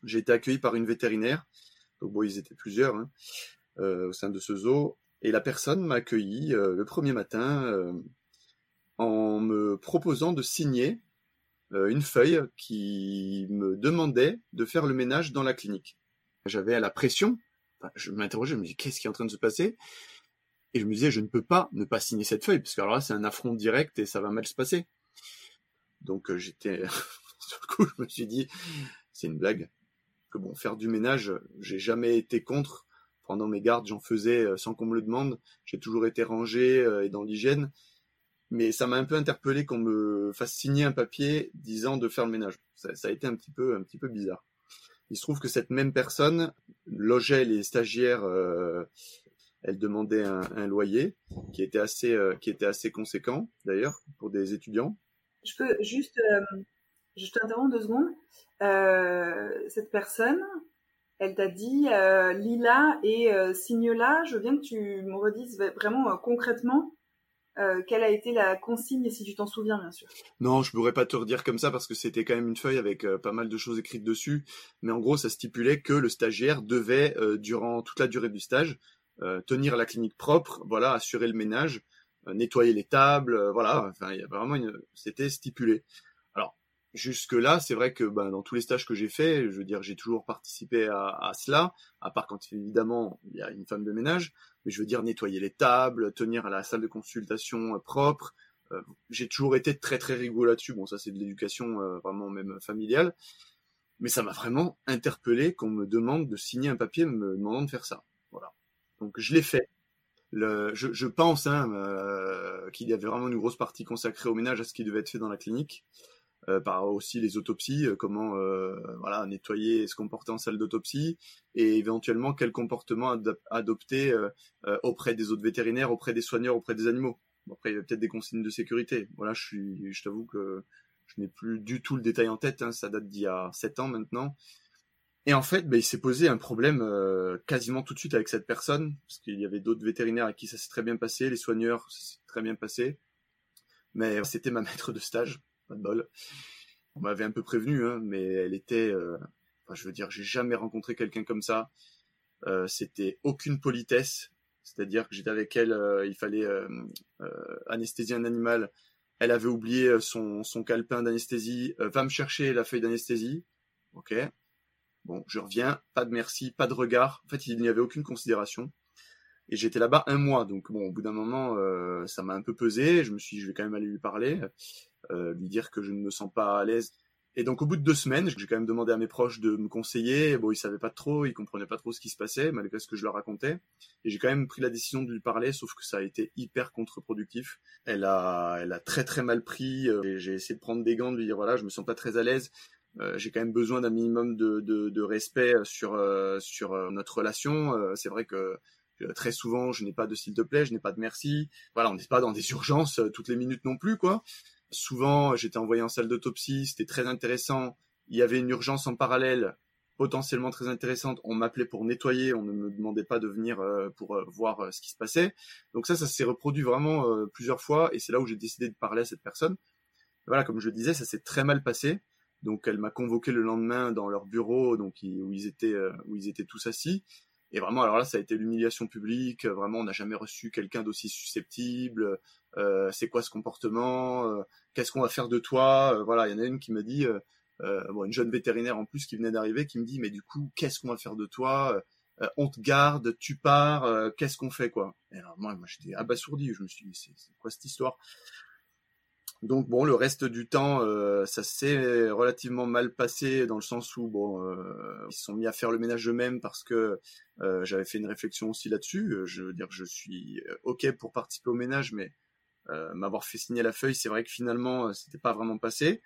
J'ai été accueilli par une vétérinaire. Donc bon, ils étaient plusieurs hein, euh, au sein de ce zoo. Et la personne m'a accueilli euh, le premier matin euh, en me proposant de signer une feuille qui me demandait de faire le ménage dans la clinique j'avais la pression. je m'interrogeais, je me disais, qu'est-ce qui est en train de se passer? Et je me disais, je ne peux pas ne pas signer cette feuille, parce que alors là, c'est un affront direct et ça va mal se passer. Donc euh, j'étais, <laughs> sur le coup, je me suis dit, c'est une blague. Que bon, faire du ménage, j'ai jamais été contre. Pendant mes gardes, j'en faisais euh, sans qu'on me le demande. J'ai toujours été rangé euh, et dans l'hygiène. Mais ça m'a un peu interpellé qu'on me fasse signer un papier disant de faire le ménage. Ça, ça a été un petit peu, un petit peu bizarre. Il se trouve que cette même personne logeait les stagiaires. Euh, elle demandait un, loyer qui était assez, euh, qui était assez conséquent d'ailleurs pour des étudiants. Je peux juste, euh, je t'interromps deux secondes. cette personne, elle t'a dit Lila et signe-là. Je veux bien que tu me redises vraiment concrètement euh, quelle a été la consigne, si tu t'en souviens, bien sûr? Non, je pourrais pas te redire comme ça parce que c'était quand même une feuille avec euh, pas mal de choses écrites dessus. Mais en gros, ça stipulait que le stagiaire devait, euh, durant toute la durée du stage, tenir la clinique propre, voilà, assurer le ménage, nettoyer les tables, voilà. Enfin, il y a vraiment une, c'était stipulé. Alors, jusque là, c'est vrai que ben, dans tous les stages que j'ai faits, je veux dire, j'ai toujours participé à, à cela, à part quand évidemment il y a une femme de ménage mais je veux dire nettoyer les tables, tenir la salle de consultation euh, propre. Euh, j'ai toujours été très très rigolo là-dessus. Bon, ça c'est de l'éducation euh, vraiment même familiale, mais ça m'a vraiment interpellé qu'on me demande de signer un papier me demandant de faire ça. Voilà. Donc je l'ai fait. Le, je, je, pense hein, qu'il y avait vraiment une grosse partie consacrée au ménage à ce qui devait être fait dans la clinique. Euh, par aussi les autopsies, euh, comment euh, nettoyer et se comporter en salle d'autopsie, et éventuellement quel comportement adopter auprès des autres vétérinaires, auprès des soigneurs, auprès des animaux. après, il y a peut-être des consignes de sécurité. Voilà, je t'avoue que je n'ai plus du tout le détail en tête. Hein, ça date d'il y a sept ans maintenant. Et en fait, ben, il s'est posé un problème quasiment tout de suite avec cette personne, parce qu'il y avait d'autres vétérinaires à qui ça s'est très bien passé, les soigneurs, ça s'est très bien passé. Mais c'était ma <laughs> maître de stage pas de bol. On m'avait un peu prévenu, hein, mais elle était, euh, enfin, je veux dire, j'ai jamais rencontré quelqu'un comme ça. Euh, c'était aucune politesse, c'est-à-dire que j'étais avec elle, euh, il fallait anesthésier un animal. Elle avait oublié son, son calepin d'anesthésie. va me chercher la feuille d'anesthésie. Ok. Bon, je reviens. Pas de merci, pas de regard. En fait, il n'y avait aucune considération. Et j'étais là-bas un mois, donc bon, au bout d'un moment, ça m'a un peu pesé. Je me suis, dit, je vais quand même aller lui parler. Euh, lui dire que je ne me sens pas à l'aise. Et donc au bout de deux semaines, j'ai quand même demandé à mes proches de me conseiller. Bon, ils savaient pas trop, ils comprenaient pas trop ce qui se passait malgré ce que je leur racontais. Et j'ai quand même pris la décision de lui parler, sauf que ça a été hyper contre-productif. Elle a, elle a très très mal pris. Euh, j'ai essayé de prendre des gants, de lui dire voilà, je me sens pas très à l'aise. Euh, j'ai quand même besoin d'un minimum de, de, de, respect sur sur notre relation. c'est vrai que très souvent, je n'ai pas de s'il te plaît, je n'ai pas de merci. Voilà, on n'est pas dans des <laughs> urgences toutes les minutes non plus, quoi. Souvent, j'étais envoyé en salle d'autopsie, c'était très intéressant. Il y avait une urgence en parallèle, potentiellement très intéressante. On m'appelait pour nettoyer, on ne me demandait pas de venir euh, pour euh, voir euh, ce qui se passait. Donc ça, ça s'est reproduit vraiment plusieurs fois, et c'est là où j'ai décidé de parler à cette personne. Voilà, comme je le disais, ça s'est très mal passé. Donc elle m'a convoqué le lendemain dans leur bureau, donc où ils étaient où ils étaient tous assis. Et vraiment, alors là, ça a été l'humiliation publique. Vraiment, on n'a jamais reçu quelqu'un d'aussi susceptible. Euh, c'est quoi ce comportement euh, Qu'est-ce qu'on va faire de toi euh, Voilà, il y en a une qui m'a dit, bon, une jeune vétérinaire en plus qui venait d'arriver, qui me dit, mais du coup, qu'est-ce qu'on va faire de toi On te garde, tu pars, qu'est-ce qu'on fait quoi Et alors moi, moi j'étais abasourdi. Je me suis dit, c'est quoi cette histoire? Donc bon, le reste du temps, euh, ça s'est relativement mal passé dans le sens où bon, euh, ils se sont mis à faire le ménage eux-mêmes parce que euh, j'avais fait une réflexion aussi là-dessus. Je veux dire, je suis ok pour participer au ménage, mais m'avoir fait signer la feuille, c'est vrai que finalement, c'était pas vraiment passé.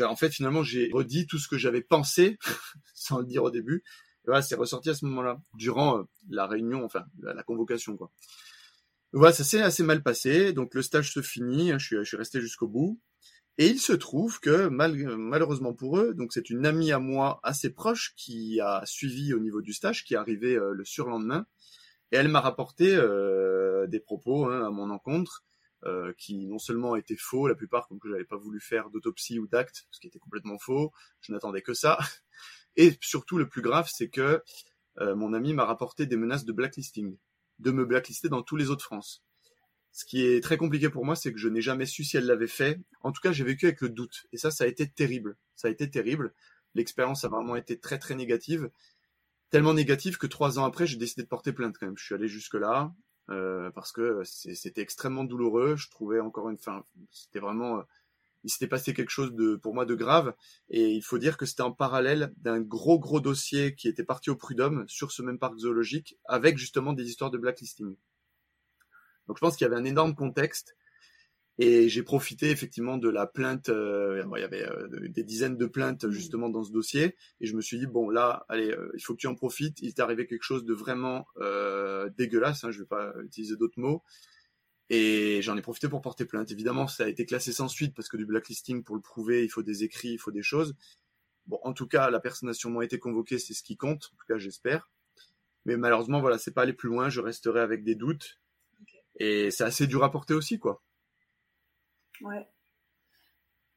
En fait, finalement, j'ai redit tout ce que j'avais pensé <laughs> sans le dire au début. Et voilà, c'est ressorti à ce moment-là, durant la réunion, enfin la, la convocation, quoi. Voilà, ça s'est assez mal passé. Donc le stage se finit, hein, je, suis, resté jusqu'au bout. Et il se trouve que malheureusement pour eux, donc c'est une amie à moi assez proche qui a suivi au niveau du stage, qui est arrivée euh, le surlendemain, et elle m'a rapporté euh, des propos hein, à mon encontre euh, qui non seulement étaient faux, la plupart comme que j'avais pas voulu faire d'autopsie ou d'acte, ce qui était complètement faux, je n'attendais que ça, et surtout le plus grave, c'est que mon ami m'a rapporté des menaces de blacklisting de me blacklister dans tous les autres France. Ce qui est très compliqué pour moi, c'est que je n'ai jamais su si elle l'avait fait. En tout cas, j'ai vécu avec le doute. Et ça, ça a été terrible. Ça a été terrible. L'expérience a vraiment été très très négative. Tellement négative que trois ans après, j'ai décidé de porter plainte quand même. Je suis allé jusque là euh, parce que c'était extrêmement douloureux. Je trouvais encore une fin. C'était vraiment il s'était passé quelque chose de, pour moi, de grave. Et il faut dire que c'était en parallèle d'un gros, gros dossier qui était parti au prud'homme sur ce même parc zoologique avec justement des histoires de blacklisting. Donc je pense qu'il y avait un énorme contexte. Et j'ai profité effectivement de la plainte. Euh, il y avait euh, des dizaines de plaintes mmh. justement dans ce dossier, et je me suis dit bon là, allez, euh, il faut que tu en profites. Il t'est arrivé quelque chose de vraiment dégueulasse. Hein, je vais pas utiliser d'autres mots, et j'en ai profité pour porter plainte. Évidemment, ça a été classé sans suite parce que du blacklisting, pour le prouver, il faut des écrits, il faut des choses. Bon, en tout cas, la personne a sûrement été convoquée, c'est ce qui compte. En tout cas, j'espère. Mais malheureusement, voilà, c'est pas aller plus loin. Je resterai avec des doutes. Et c'est assez dur à porter aussi, quoi. Ouais.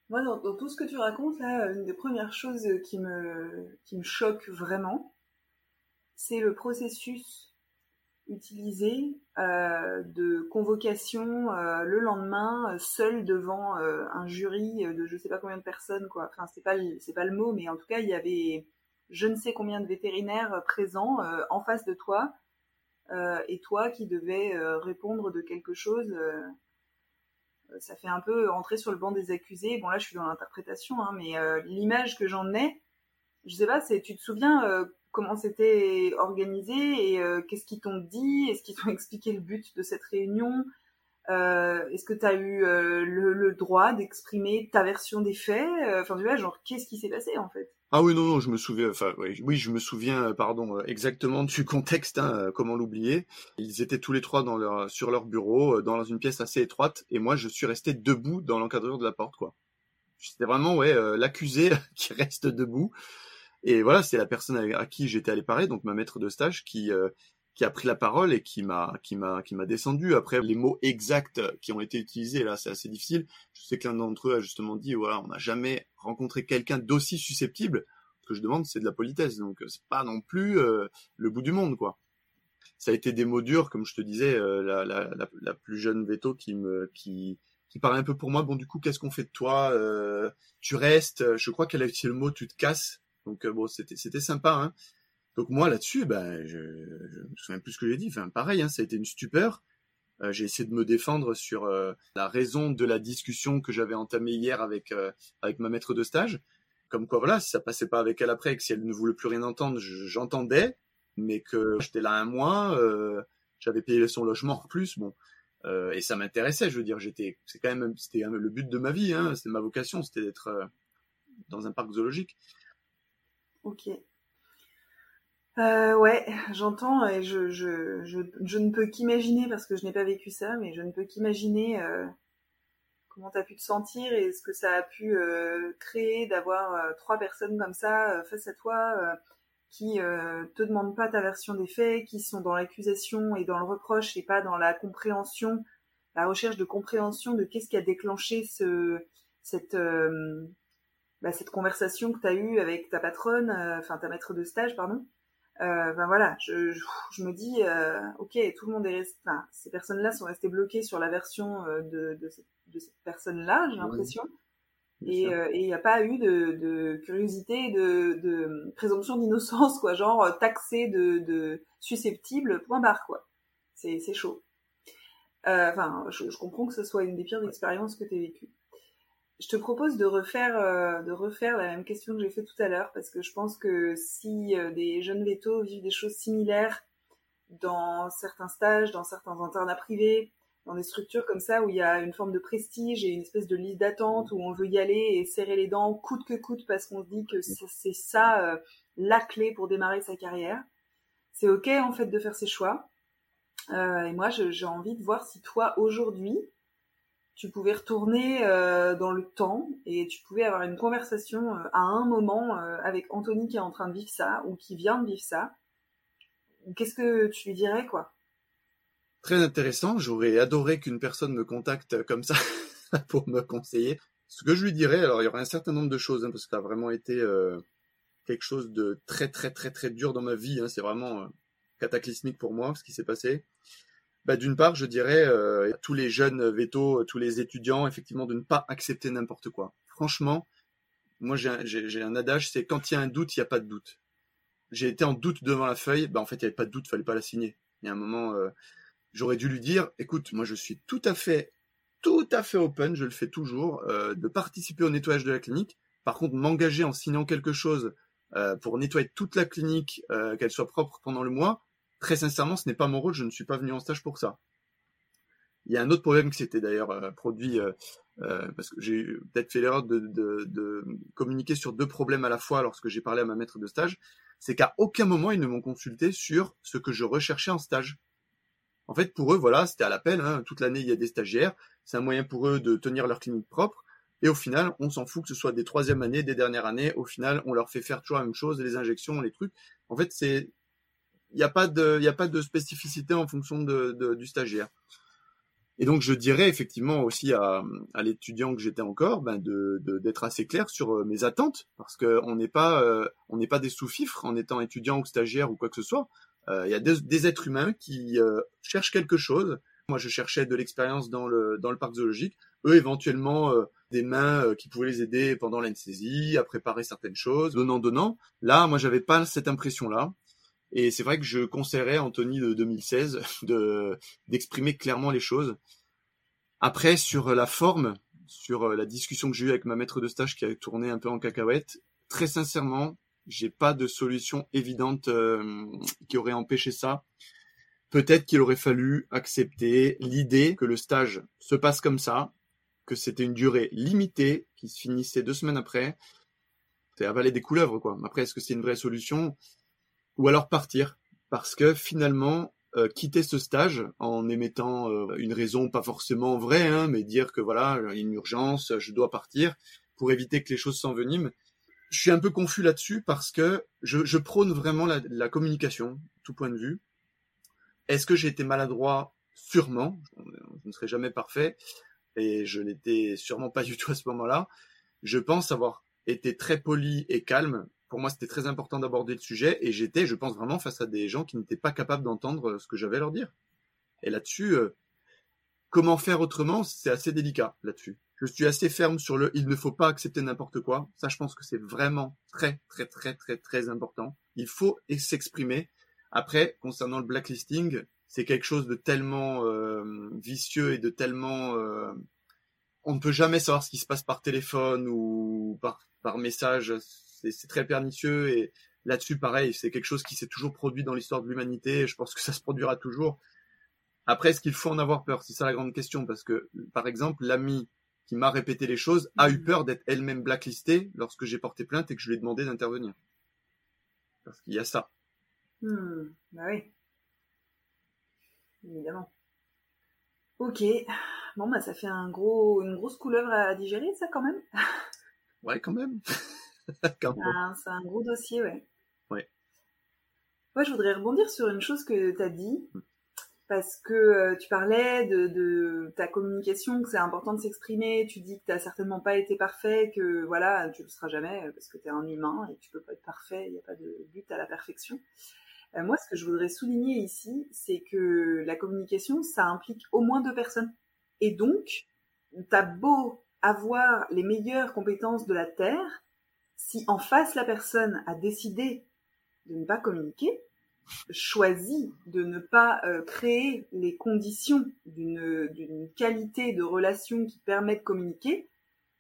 Moi, dans, tout ce que tu racontes, là, une des premières choses qui me, qui me choque vraiment, c'est le processus utilisé euh, de convocation euh, le lendemain, euh, seul devant un jury de je sais pas combien de personnes, quoi. Enfin, c'est pas c'est pas le mot, mais en tout cas, il y avait je ne sais combien de vétérinaires présents en face de toi, et toi qui devais répondre de quelque chose. ça fait un peu entrer sur le banc des accusés. Bon là, je suis dans l'interprétation, hein, mais l'image que j'en ai, je sais pas, c'est tu te souviens comment c'était organisé et euh, qu'est-ce qu'ils t'ont dit? Est-ce qu'ils t'ont <laughs> expliqué le but de cette réunion? Euh, Est-ce que tu as eu euh, le, droit d'exprimer ta version des faits? Enfin, tu genre, qu'est-ce qui s'est passé en fait? Ah oui non non je me souviens enfin oui, je me souviens pardon exactement du <laughs> contexte hein, comment l'oublier. Ils étaient tous les trois sur leur bureau dans une pièce assez étroite et moi je suis resté debout dans l'encadreur de la porte quoi. C'était vraiment ouais l'accusé <laughs> qui reste debout et voilà, c'est la personne à, qui j'étais allé parler, donc ma maître de stage, qui euh, qui a pris la parole et qui m'a qui m'a qui m'a descendu. Après, les mots exacts qui ont été utilisés là, c'est assez difficile. Je sais que l'un d'entre eux a justement dit voilà, on n'a jamais rencontré quelqu'un d'aussi susceptible. Ce que je demande, c'est de la politesse, donc euh, c'est pas non plus euh, le bout du monde, quoi. Ça a été des mots durs, comme je te disais, la, la, la, la, plus jeune veto qui me qui qui parlait un peu pour moi. Bon, du coup, qu'est-ce qu'on fait de toi Tu restes? Je crois qu'elle a utilisé le mot tu te casses donc euh, bon, c'était sympa. Hein. Donc moi là-dessus, ben je, je me souviens plus ce que j'ai dit. Pareil, hein, ça a été une stupeur. Euh, j'ai essayé de me défendre sur euh, la raison de la discussion que j'avais entamée hier avec ma maître de stage. Comme quoi voilà, si ça passait pas avec elle après, que si elle ne voulait plus rien entendre, j'entendais, mais que j'étais là un mois, j'avais payé son logement en plus, bon. et ça m'intéressait, je veux dire, j'étais, c'est quand même, le but de ma vie, hein, c'était ma vocation, c'était d'être dans un parc zoologique. Ok. Euh, ouais, j'entends et je, je, je, je, ne peux qu'imaginer, parce que je n'ai pas vécu ça, mais je ne peux qu'imaginer euh, comment tu as pu te sentir et ce que ça a pu euh, créer d'avoir trois personnes comme ça face à toi qui te demandent pas ta version des faits, qui sont dans l'accusation et dans le reproche et pas dans la compréhension, la recherche de compréhension de qu'est-ce qui a déclenché ce, cette bah, cette conversation que tu as eue avec ta patronne, enfin ta maître de stage, pardon. ben voilà, je, je, me dis, ok, tout le monde est resté, enfin, ces personnes-là sont restées bloquées sur la version de, de, cette, de cette personne-là, j'ai l'impression. Et il n'y a pas eu de, de curiosité, de, de présomption d'innocence, quoi, genre taxé de, de susceptible, point barre, quoi. C'est chaud. Enfin, je, je, comprends que ce soit une des pires expériences que tu aies vécues je te propose de refaire, euh, de refaire la même question que j'ai fait tout à l'heure, parce que je pense que si euh, des jeunes vétos vivent des choses similaires dans certains stages, dans certains internats privés, dans des structures comme ça où il y a une forme de prestige et une espèce de liste d'attente où on veut y aller et serrer les dents coûte que coûte parce qu'on se dit que c'est ça euh, la clé pour démarrer sa carrière. C'est ok en fait de faire ses choix. et moi, j'ai envie de voir si toi aujourd'hui, tu pouvais retourner euh, dans le temps et tu pouvais avoir une conversation euh, à un moment euh, avec Anthony qui est en train de vivre ça ou qui vient de vivre ça. Qu'est-ce que tu lui dirais, quoi? Très intéressant. J'aurais adoré qu'une personne me contacte comme ça <laughs> pour me conseiller. Ce que je lui dirais, alors il y aurait un certain nombre de choses hein, parce que ça a vraiment été quelque chose de très très très très dur dans ma vie. Hein. C'est vraiment cataclysmique pour moi ce qui s'est passé bah, D'une part, je dirais euh, tous les jeunes vétos, tous les étudiants, effectivement, de ne pas accepter n'importe quoi. Franchement, moi j'ai un, adage, c'est quand il y a un doute, il n'y a pas de doute. J'ai été en doute devant la feuille, bah en fait il n'y avait pas de doute, il fallait pas la signer. Il y a un moment, euh, j'aurais dû lui dire, écoute, moi je suis tout à fait, tout à fait open, je le fais toujours, euh, de participer au nettoyage de la clinique. Par contre, m'engager en signant quelque chose pour nettoyer toute la clinique, qu'elle soit propre pendant le mois, Très sincèrement, ce n'est pas mon rôle, je ne suis pas venu en stage pour ça. Il y a un autre problème qui s'était d'ailleurs euh, produit, euh, euh, parce que j'ai peut-être fait l'erreur de, de, communiquer sur deux problèmes à la fois lorsque j'ai parlé à ma maître de stage, c'est qu'à aucun moment ils ne m'ont consulté sur ce que je recherchais en stage. En fait, pour eux, voilà, c'était à l'appel, hein, toute l'année il y a des stagiaires, c'est un moyen pour eux de tenir leur clinique propre, et au final, on s'en fout que ce soit des troisièmes années, des dernières années, au final, on leur fait faire toujours la même chose, les injections, les trucs. En fait, c'est il n'y a pas de, il a pas de spécificité en fonction de, du stagiaire. Et donc je dirais effectivement aussi à, à l'étudiant que j'étais encore, ben de, d'être assez clair sur euh, mes attentes, parce que on n'est pas, euh, on n'est pas des sous-fifres en étant étudiant ou stagiaire ou quoi que ce soit. Euh, il y a des, êtres humains qui cherchent quelque chose. Moi, je cherchais de l'expérience dans le dans le parc zoologique. Eux, éventuellement, des mains qui pouvaient les aider pendant l'anesthésie, à préparer certaines choses, donnant donnant. Là, moi, j'avais pas cette impression-là. Et c'est vrai que je conseillerais Anthony de 2016 <laughs> de d'exprimer clairement les choses. Après, sur la forme, sur la discussion que j'ai eue avec ma maître de stage qui a tourné un peu en cacahuète, très sincèrement, j'ai pas de solution évidente euh, qui aurait empêché ça. Peut-être qu'il aurait fallu accepter l'idée que le stage se passe comme ça, que c'était une durée limitée, qui se finissait deux semaines après. C'est avaler des couleuvres, quoi. Après, est-ce que c'est une vraie solution? Ou alors partir, parce que finalement, euh, quitter ce stage en émettant euh, une raison pas forcément vraie, hein, mais dire que voilà, il y a une urgence, je dois partir, pour éviter que les choses s'enveniment. Je suis un peu confus là-dessus parce que je, je prône vraiment la, la, communication, tout point de vue. Est-ce que j'ai été maladroit? Sûrement. Je ne serai jamais parfait et je n'étais sûrement pas du tout à ce moment-là. Je pense avoir été très poli et calme pour moi, c'était très important d'aborder le sujet et j'étais, je pense vraiment, face à des gens qui n'étaient pas capables d'entendre euh, ce que j'avais à leur dire. Et là-dessus, euh, comment faire autrement, c'est assez délicat là-dessus. Je suis assez ferme sur le il ne faut pas accepter n'importe quoi. Ça, je pense que c'est vraiment très, très, très, très, très important. Il faut s'exprimer. Après, concernant le blacklisting, c'est quelque chose de tellement euh, vicieux et de tellement... on ne peut jamais savoir ce qui se passe par téléphone ou par, par message c'est très pernicieux et là-dessus, pareil, c'est quelque chose qui s'est toujours produit dans l'histoire de l'humanité. Je pense que ça se produira toujours. Après, est-ce qu'il faut en avoir peur? C'est ça la grande question, parce que, par exemple, l'ami qui m'a répété les choses a eu mm. peur d'être elle-même blacklistée lorsque j'ai porté plainte et que je lui ai demandé d'intervenir. Parce qu'il y a ça. Hmm, bah oui. Évidemment. Ok. Bon, bah ça fait un gros, une grosse couleuvre à digérer, ça, quand même. ouais, quand même. <laughs> <laughs> c'est un gros dossier, ouais. Ouais. Moi, je voudrais rebondir sur une chose que tu as dit. parce que euh, tu parlais de, de, ta communication, que c'est important de s'exprimer, tu dis que tu n'as certainement pas été parfait, que voilà, tu le seras jamais parce que tu es un humain et tu peux pas être parfait, il n'y a pas de but à la perfection. Euh, moi, ce que je voudrais souligner ici, c'est que la communication, ça implique au moins deux personnes. Et donc, t'as beau avoir les meilleures compétences de la Terre, si en face la personne a décidé de ne pas communiquer, choisi de ne pas euh, créer les conditions d'une qualité de relation qui permet de communiquer,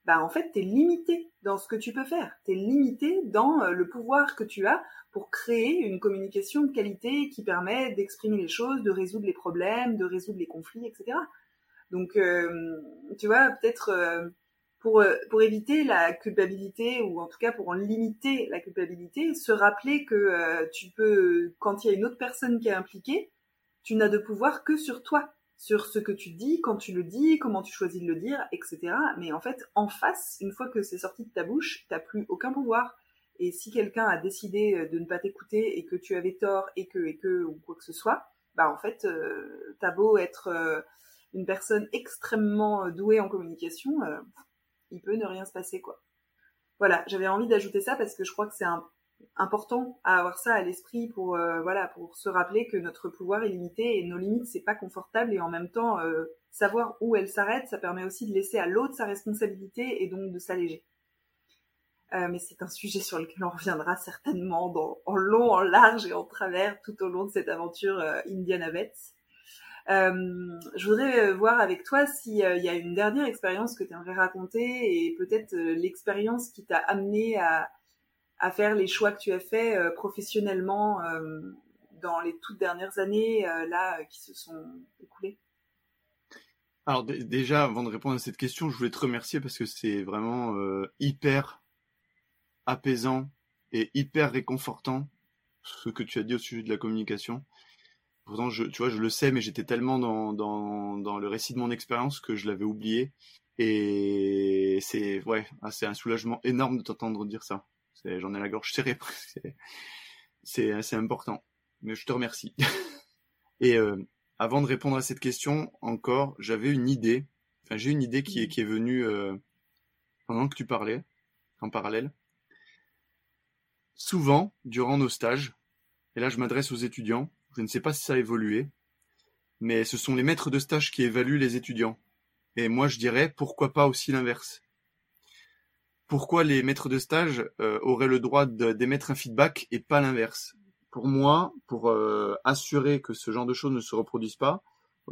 bah en fait, tu es limité dans ce que tu peux faire. Tu es limité dans euh, le pouvoir que tu as pour créer une communication de qualité qui permet d'exprimer les choses, de résoudre les problèmes, de résoudre les conflits, etc. Donc, euh, tu vois, peut-être pour, euh, pour éviter la culpabilité ou en tout cas pour en limiter la culpabilité, se rappeler que euh, tu peux, quand il y a une autre personne qui est impliquée, tu n'as de pouvoir que sur toi, sur ce que tu dis, quand tu le dis, comment tu choisis de le dire, etc. Mais en fait, en face, une fois que c'est sorti de ta bouche, t'as plus aucun pouvoir. Et si quelqu'un a décidé euh, de ne pas t'écouter et que tu avais tort et que et que ou quoi que ce soit, bah en fait, euh, t'as beau être une personne extrêmement douée en communication, il peut ne rien se passer, quoi. Voilà, j'avais envie d'ajouter ça parce que je crois que c'est important à avoir ça à l'esprit pour euh, voilà pour se rappeler que notre pouvoir est limité et nos limites c'est pas confortable et en même temps euh, savoir où elles s'arrêtent ça permet aussi de laisser à l'autre sa responsabilité et donc de s'alléger euh, mais c'est un sujet sur lequel on reviendra certainement dans, en long, en large et en travers tout au long de cette aventure Indiana Bets. Euh, je voudrais euh, voir avec toi s'il euh, y a une dernière expérience que tu aimerais raconter et peut-être l'expérience qui t'a amené à, faire les choix que tu as fait professionnellement dans les toutes dernières années là qui se sont écoulées. Alors déjà, avant de répondre à cette question, je voulais te remercier parce que c'est vraiment hyper apaisant et hyper réconfortant ce que tu as dit au sujet de la communication. Pourtant, je, tu vois, je le sais, mais j'étais tellement dans, dans, dans, le récit de mon expérience que je l'avais oublié. Et c'est ouais, ah, c'est un soulagement énorme de t'entendre dire ça. J'en ai la gorge serrée. <laughs> c'est assez important. Mais je te remercie. <laughs> Et euh, avant de répondre à cette question, encore, j'avais une idée. Enfin, j'ai une idée qui est, qui est venue euh, pendant que tu parlais, en parallèle. Souvent, durant nos stages, et là je m'adresse aux étudiants, je ne sais pas si ça a évolué, mais ce sont les maîtres de stage qui évaluent les étudiants. Et moi, je dirais, pourquoi pas aussi l'inverse? Pourquoi les maîtres de stage euh, auraient le droit d'émettre un feedback et pas l'inverse? Pour moi, pour euh, assurer que ce genre de choses ne se reproduisent pas,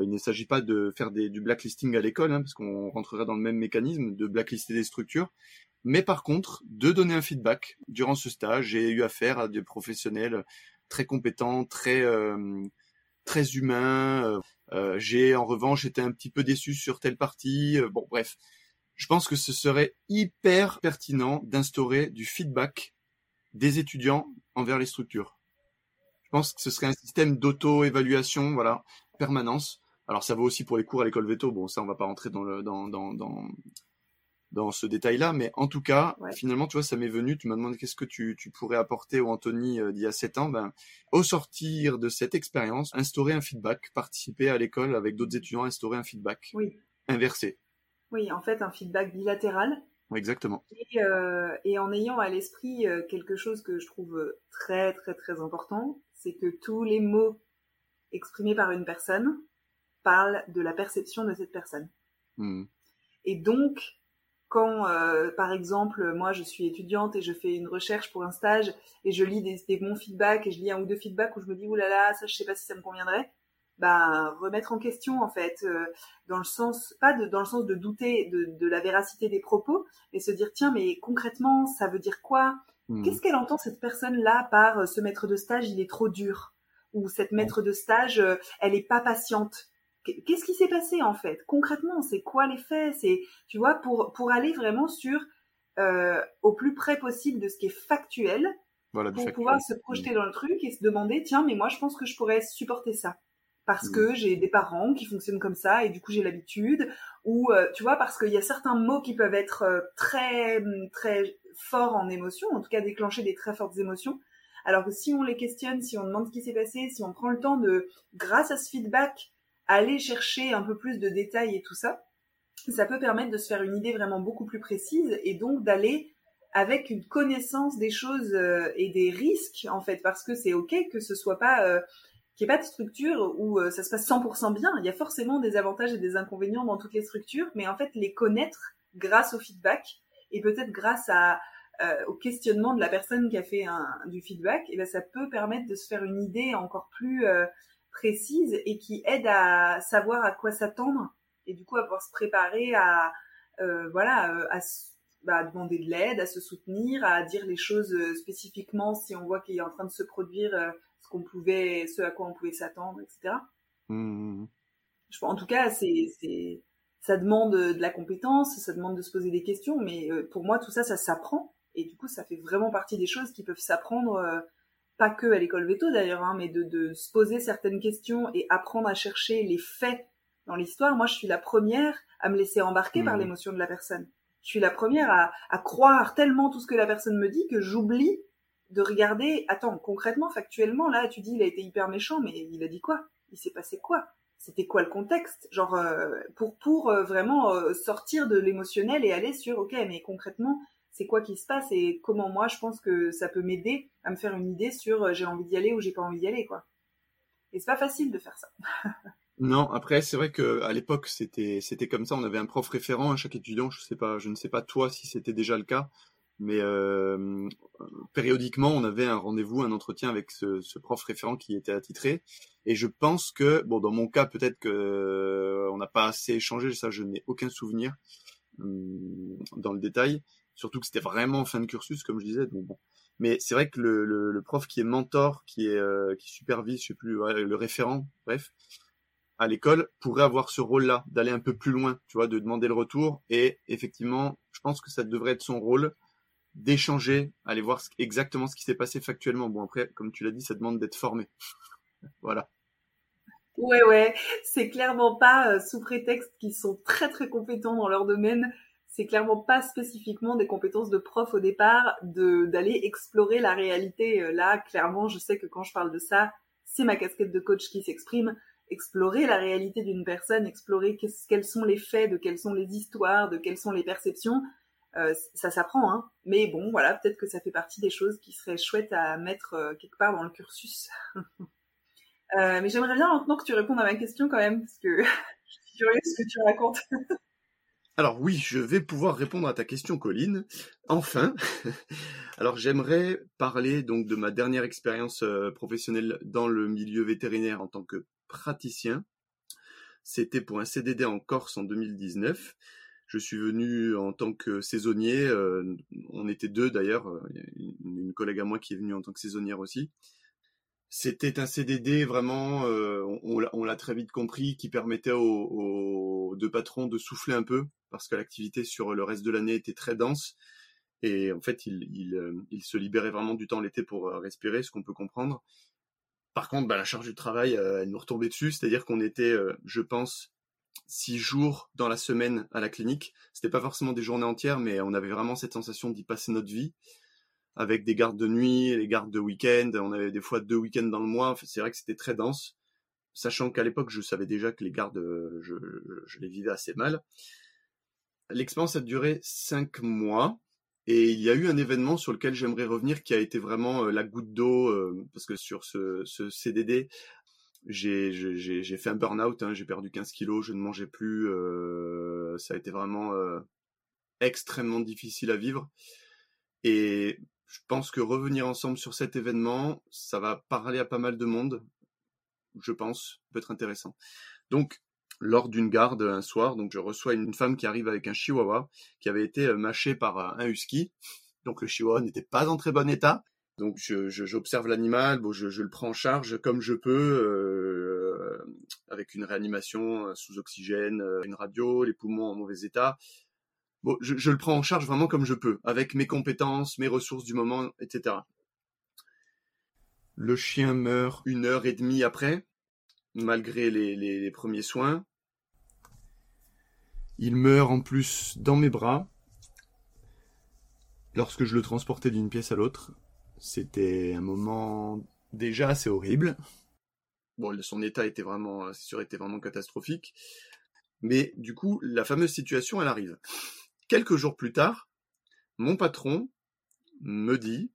il ne s'agit pas de faire du blacklisting à l'école, hein, parce qu'on rentrerait dans le même mécanisme de blacklister des structures, mais par contre, de donner un feedback. Durant ce stage, j'ai eu affaire à des professionnels très compétent, très euh, très humain. Euh, euh, j'ai en revanche été un petit peu déçu sur telle partie. bon, bref, je pense que ce serait hyper pertinent d'instaurer du feedback des étudiants envers les structures. Je pense que ce serait un système d'auto-évaluation, voilà, permanence. Alors ça vaut aussi pour les cours à l'école veto. Bon, ça on va pas rentrer dans le dans dans dans dans ce détail-là, mais en tout cas, finalement, tu vois, ça m'est venu, tu m'as demandé qu'est-ce que tu, tu, pourrais apporter au Anthony euh, d'il y a sept ans, ben, au sortir de cette expérience, instaurer un feedback, participer à l'école avec d'autres étudiants, instaurer un feedback. Oui. Inversé. Oui, en fait, un feedback bilatéral. Oui, exactement. Et, euh, et en ayant à l'esprit euh, quelque chose que je trouve très, très, très important, c'est que tous les mots exprimés par une personne parlent de la perception de cette personne. Hmm. Et donc, quand, euh, par exemple, moi je suis étudiante et je fais une recherche pour un stage et je lis des, des bons feedbacks et je lis un ou deux feedbacks où je me dis oulala là là, ça je sais pas si ça me conviendrait, bah remettre en question en fait euh, dans le sens pas de, dans le sens de douter de, de, la véracité des propos et se dire tiens mais concrètement ça veut dire quoi? Hmm. Qu'est-ce qu'elle entend cette personne là par euh, ce maître de stage il est trop dur? Ou cette maître de stage elle est pas patiente? Qu'est-ce qui s'est passé en fait? Concrètement c'est quoi les faits? C'est tu vois pour pour aller vraiment sur euh, au plus près possible de ce qui est factuel pour pouvoir se projeter dans le truc et se demander tiens mais moi je pense que je pourrais supporter ça. Parce que j'ai des parents qui fonctionnent comme ça et du coup j'ai l'habitude. Ou euh, tu vois parce qu'il y a certains mots qui peuvent être euh, très très forts en émotion en tout cas déclencher des très fortes émotions. Alors que si on les questionne, si on demande ce qui s'est passé, si on prend le temps de, grâce à ce feedback, aller chercher un peu plus de détails et tout ça, ça peut permettre de se faire une idée vraiment beaucoup plus précise et donc d'aller avec une connaissance des choses euh, et des risques en fait parce que c'est ok que ce soit pas euh, qu'il n'y ait pas de structure où euh, ça se passe 100% bien. Il y a forcément des avantages et des inconvénients dans toutes les structures, mais en fait les connaître grâce au feedback et peut-être grâce à, au questionnement de la personne qui a fait du feedback, et ben ça peut permettre de se faire une idée encore plus précise et qui aide à savoir à quoi s'attendre et du coup à pouvoir se préparer à euh, voilà euh, à, bah, demander de l'aide, à se soutenir, à dire les choses euh, spécifiquement si on voit qu'il est en train de se produire ce qu'on pouvait, ce à quoi on pouvait s'attendre, etc. Mmh. Je, en tout cas, c'est, c'est, ça demande de la compétence, ça demande de se poser des questions, mais pour moi, tout ça, ça s'apprend. Et du coup, ça fait vraiment partie des choses qui peuvent s'apprendre, pas que à l'école veto d'ailleurs, hein, mais de, de se poser certaines questions et apprendre à chercher les faits dans l'histoire, moi, je suis la première à me laisser embarquer par mmh. l'émotion de la personne. Je suis la première à, à, croire tellement tout ce que la personne me dit que j'oublie de regarder. Attends, concrètement, factuellement, là, tu dis il a été hyper méchant, mais il a dit quoi? Il s'est passé quoi? C'était quoi le contexte? Genre euh, pour pour euh, vraiment euh, sortir de l'émotionnel et aller sur ok, mais concrètement, c'est quoi qui se passe et comment moi je pense que ça peut m'aider à me faire une idée sur j'ai envie d'y aller ou j'ai pas envie d'y aller quoi. Et c'est pas facile de faire ça. <laughs> Non, après c'est vrai que à l'époque c'était comme ça. On avait un prof référent à chaque étudiant. Je sais pas, je ne sais pas toi si c'était déjà le cas, mais euh, périodiquement on avait un rendez-vous, un entretien avec ce, ce, prof référent qui était attitré. Et je pense que bon, dans mon cas peut-être que euh, on n'a pas assez échangé. Ça, je n'ai aucun souvenir hum, dans le détail. Surtout que c'était vraiment fin de cursus, comme je disais. Donc. Mais c'est vrai que le, le, le, prof qui est mentor, qui est euh, qui supervise, je sais plus, le référent, bref à l'école pourrait avoir ce rôle-là, d'aller un peu plus loin, tu vois, de demander le retour. Et effectivement, je pense que ça devrait être son rôle d'échanger, aller voir exactement ce qui s'est passé factuellement. Bon, après, comme tu l'as dit, ça demande d'être formé. <laughs> voilà. Ouais, ouais, c'est clairement pas euh, sous prétexte qu'ils sont très très compétents dans leur domaine. C'est clairement pas spécifiquement des compétences de prof au départ d'aller explorer la réalité. Euh, là, clairement, je sais que quand je parle de ça, c'est ma casquette de coach qui s'exprime explorer la réalité d'une personne, explorer quels sont les faits, de quelles sont les histoires, de quelles sont les perceptions, euh, ça s'apprend. Hein. Mais bon, voilà, peut-être que ça fait partie des choses qui seraient chouettes à mettre euh, quelque part dans le cursus. <laughs> euh, mais j'aimerais bien maintenant que tu répondes à ma question quand même, parce que <laughs> je suis curieuse ce que tu racontes. <laughs> Alors oui, je vais pouvoir répondre à ta question, Colline. Enfin, <laughs> alors j'aimerais parler donc de ma dernière expérience euh, professionnelle dans le milieu vétérinaire en tant que praticien. C'était pour un CDD en Corse en 2019. Je suis venu en tant que saisonnier. Euh, on était deux d'ailleurs. Euh, une, collègue à moi qui est venue en tant que saisonnière aussi. C'était un CDD vraiment, euh, on, l'a très vite compris, qui permettait aux, deux patrons de souffler un peu parce que l'activité sur le reste de l'année était très dense. Et en fait, il, il se libérait vraiment du temps l'été pour respirer, ce qu'on peut comprendre. Par contre, bah, la charge du travail, euh, elle nous retombait dessus, c'est-à-dire qu'on était, euh, je pense, six jours dans la semaine à la clinique. C'était pas forcément des journées entières, mais on avait vraiment cette sensation d'y passer notre vie, avec des gardes de nuit, les gardes de week-end. On avait des fois deux week-ends dans le mois. c'est vrai que c'était très dense, sachant qu'à l'époque, je savais déjà que les gardes, euh, je, les vivais assez mal. L'expérience a duré cinq mois. Et il y a eu un événement sur lequel j'aimerais revenir qui a été vraiment euh, la goutte d'eau, euh, parce que sur ce, CDD, j'ai fait un burn-out, hein, j'ai perdu 15 kilos, je ne mangeais plus, ça a été vraiment extrêmement difficile à vivre. Et je pense que revenir ensemble sur cet événement, ça va parler à pas mal de monde, je pense, peut être intéressant. Donc, lors d'une garde un soir. Donc je reçois une femme qui arrive avec un chihuahua qui avait été euh, mâché par euh, un husky. Donc le chihuahua n'était pas en très bon état. Donc j'observe l'animal, bon, je, le prends en charge comme je peux, euh, avec une réanimation sous oxygène, une radio, les poumons en mauvais état. Je, le prends en charge vraiment comme je peux, avec mes compétences, mes ressources du moment, etc. Le chien meurt une heure et demie après, malgré les, premiers soins. Il meurt en plus dans mes bras lorsque je le transportais d'une pièce à l'autre. C'était un moment déjà assez horrible. Bon, son état était vraiment, était vraiment catastrophique. Mais du coup, la fameuse situation, elle arrive. Quelques jours plus tard, mon patron me dit,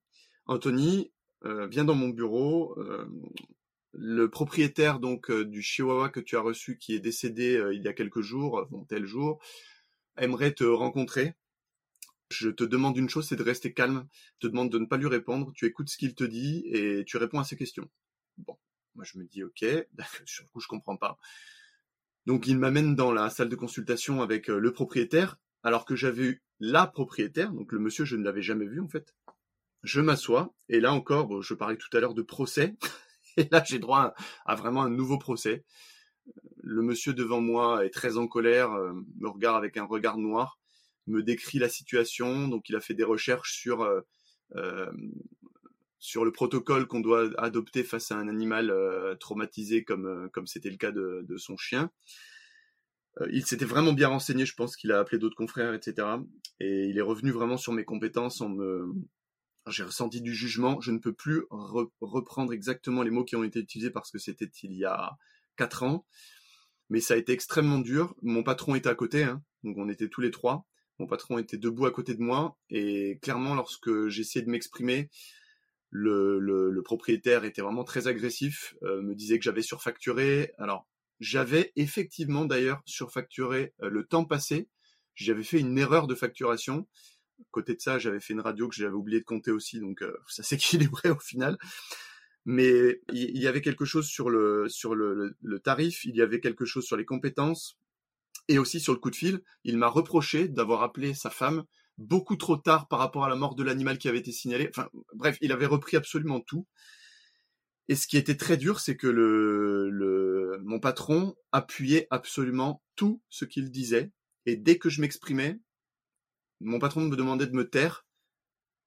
Anthony, euh, viens dans mon bureau. Euh, le propriétaire donc euh, du Chihuahua que tu as reçu, qui est décédé il y a quelques jours, bon, tel jour, aimerait te rencontrer. Je te demande une chose, c'est de rester calme. Je te demande de ne pas lui répondre. Tu écoutes ce qu'il te dit et tu réponds à ses questions. Bon, moi je me dis ok, <laughs> sur le coup je comprends pas. Donc il m'amène dans la salle de consultation avec le propriétaire, alors que j'avais eu la propriétaire, donc le monsieur je ne l'avais jamais vu en fait. Je m'assois et là encore, je parlais tout à l'heure de procès, <laughs> et là j'ai droit à, vraiment un nouveau procès. Le monsieur devant moi est très en colère, euh, me regarde avec un regard noir, me décrit la situation, donc il a fait des recherches sur euh, euh, sur le protocole qu'on doit adopter face à un animal traumatisé comme comme c'était le cas de son chien. Il s'était vraiment bien renseigné, je pense qu'il a appelé d'autres confrères, etc. Et il est revenu vraiment sur mes compétences en me j'ai ressenti du jugement. Je ne peux plus reprendre exactement les mots qui ont été utilisés parce que c'était il y a quatre ans. Mais ça a été extrêmement dur. Mon patron était à côté, hein, donc on était tous les trois. Mon patron était debout à côté de moi et clairement, lorsque j'essayais de m'exprimer, le, le, propriétaire était vraiment très agressif, euh, me disait que j'avais surfacturé. Alors, j'avais effectivement d'ailleurs surfacturé euh, le temps passé. J'avais fait une erreur de facturation côté de ça, j'avais fait une radio que j'avais oublié de compter aussi, donc euh, <laughs> ça s'équilibrait au final. Mais il y, avait quelque chose sur le sur le, tarif, il y avait quelque chose sur les compétences et aussi sur le coup de fil. Il m'a reproché d'avoir appelé sa femme beaucoup trop tard par rapport à la mort de l'animal qui avait été signalé. Enfin, bref, il avait repris absolument tout. Et ce qui était très dur, c'est que le, mon patron appuyait absolument tout ce qu'il disait. Et dès que je m'exprimais, mon patron me demandait de me taire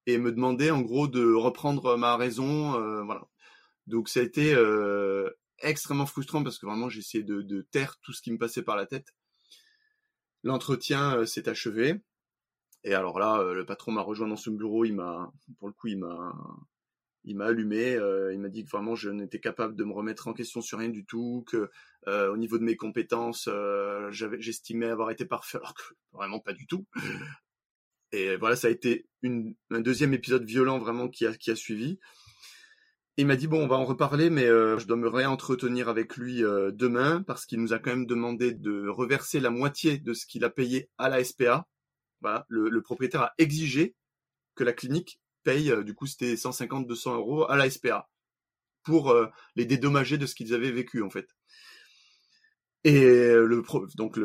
et me demandait en gros de reprendre ma raison, euh, voilà. Donc ça a été euh, extrêmement frustrant parce que vraiment j'essayais de, de, taire tout ce qui me passait par la tête. L'entretien euh, s'est achevé et alors là le patron m'a rejoint dans son bureau, il m'a pour le coup il m'a il m'a allumé, il m'a dit que vraiment je n'étais capable de me remettre en question sur rien du tout, que au niveau de mes compétences, j'avais j'estimais avoir été parfait, alors que vraiment pas du tout. Et voilà, ça a été un deuxième épisode violent vraiment qui a, qui a suivi. Il m'a dit bon, on va en reparler, mais euh, je dois me réentretenir avec lui euh, demain parce qu'il nous a quand même demandé de reverser la moitié de ce qu'il a payé à la SPA. Voilà, le, propriétaire a exigé que la clinique paye, euh, du coup c'était 150-200 euros à la SPA pour les dédommager de ce qu'ils avaient vécu en fait. Et le donc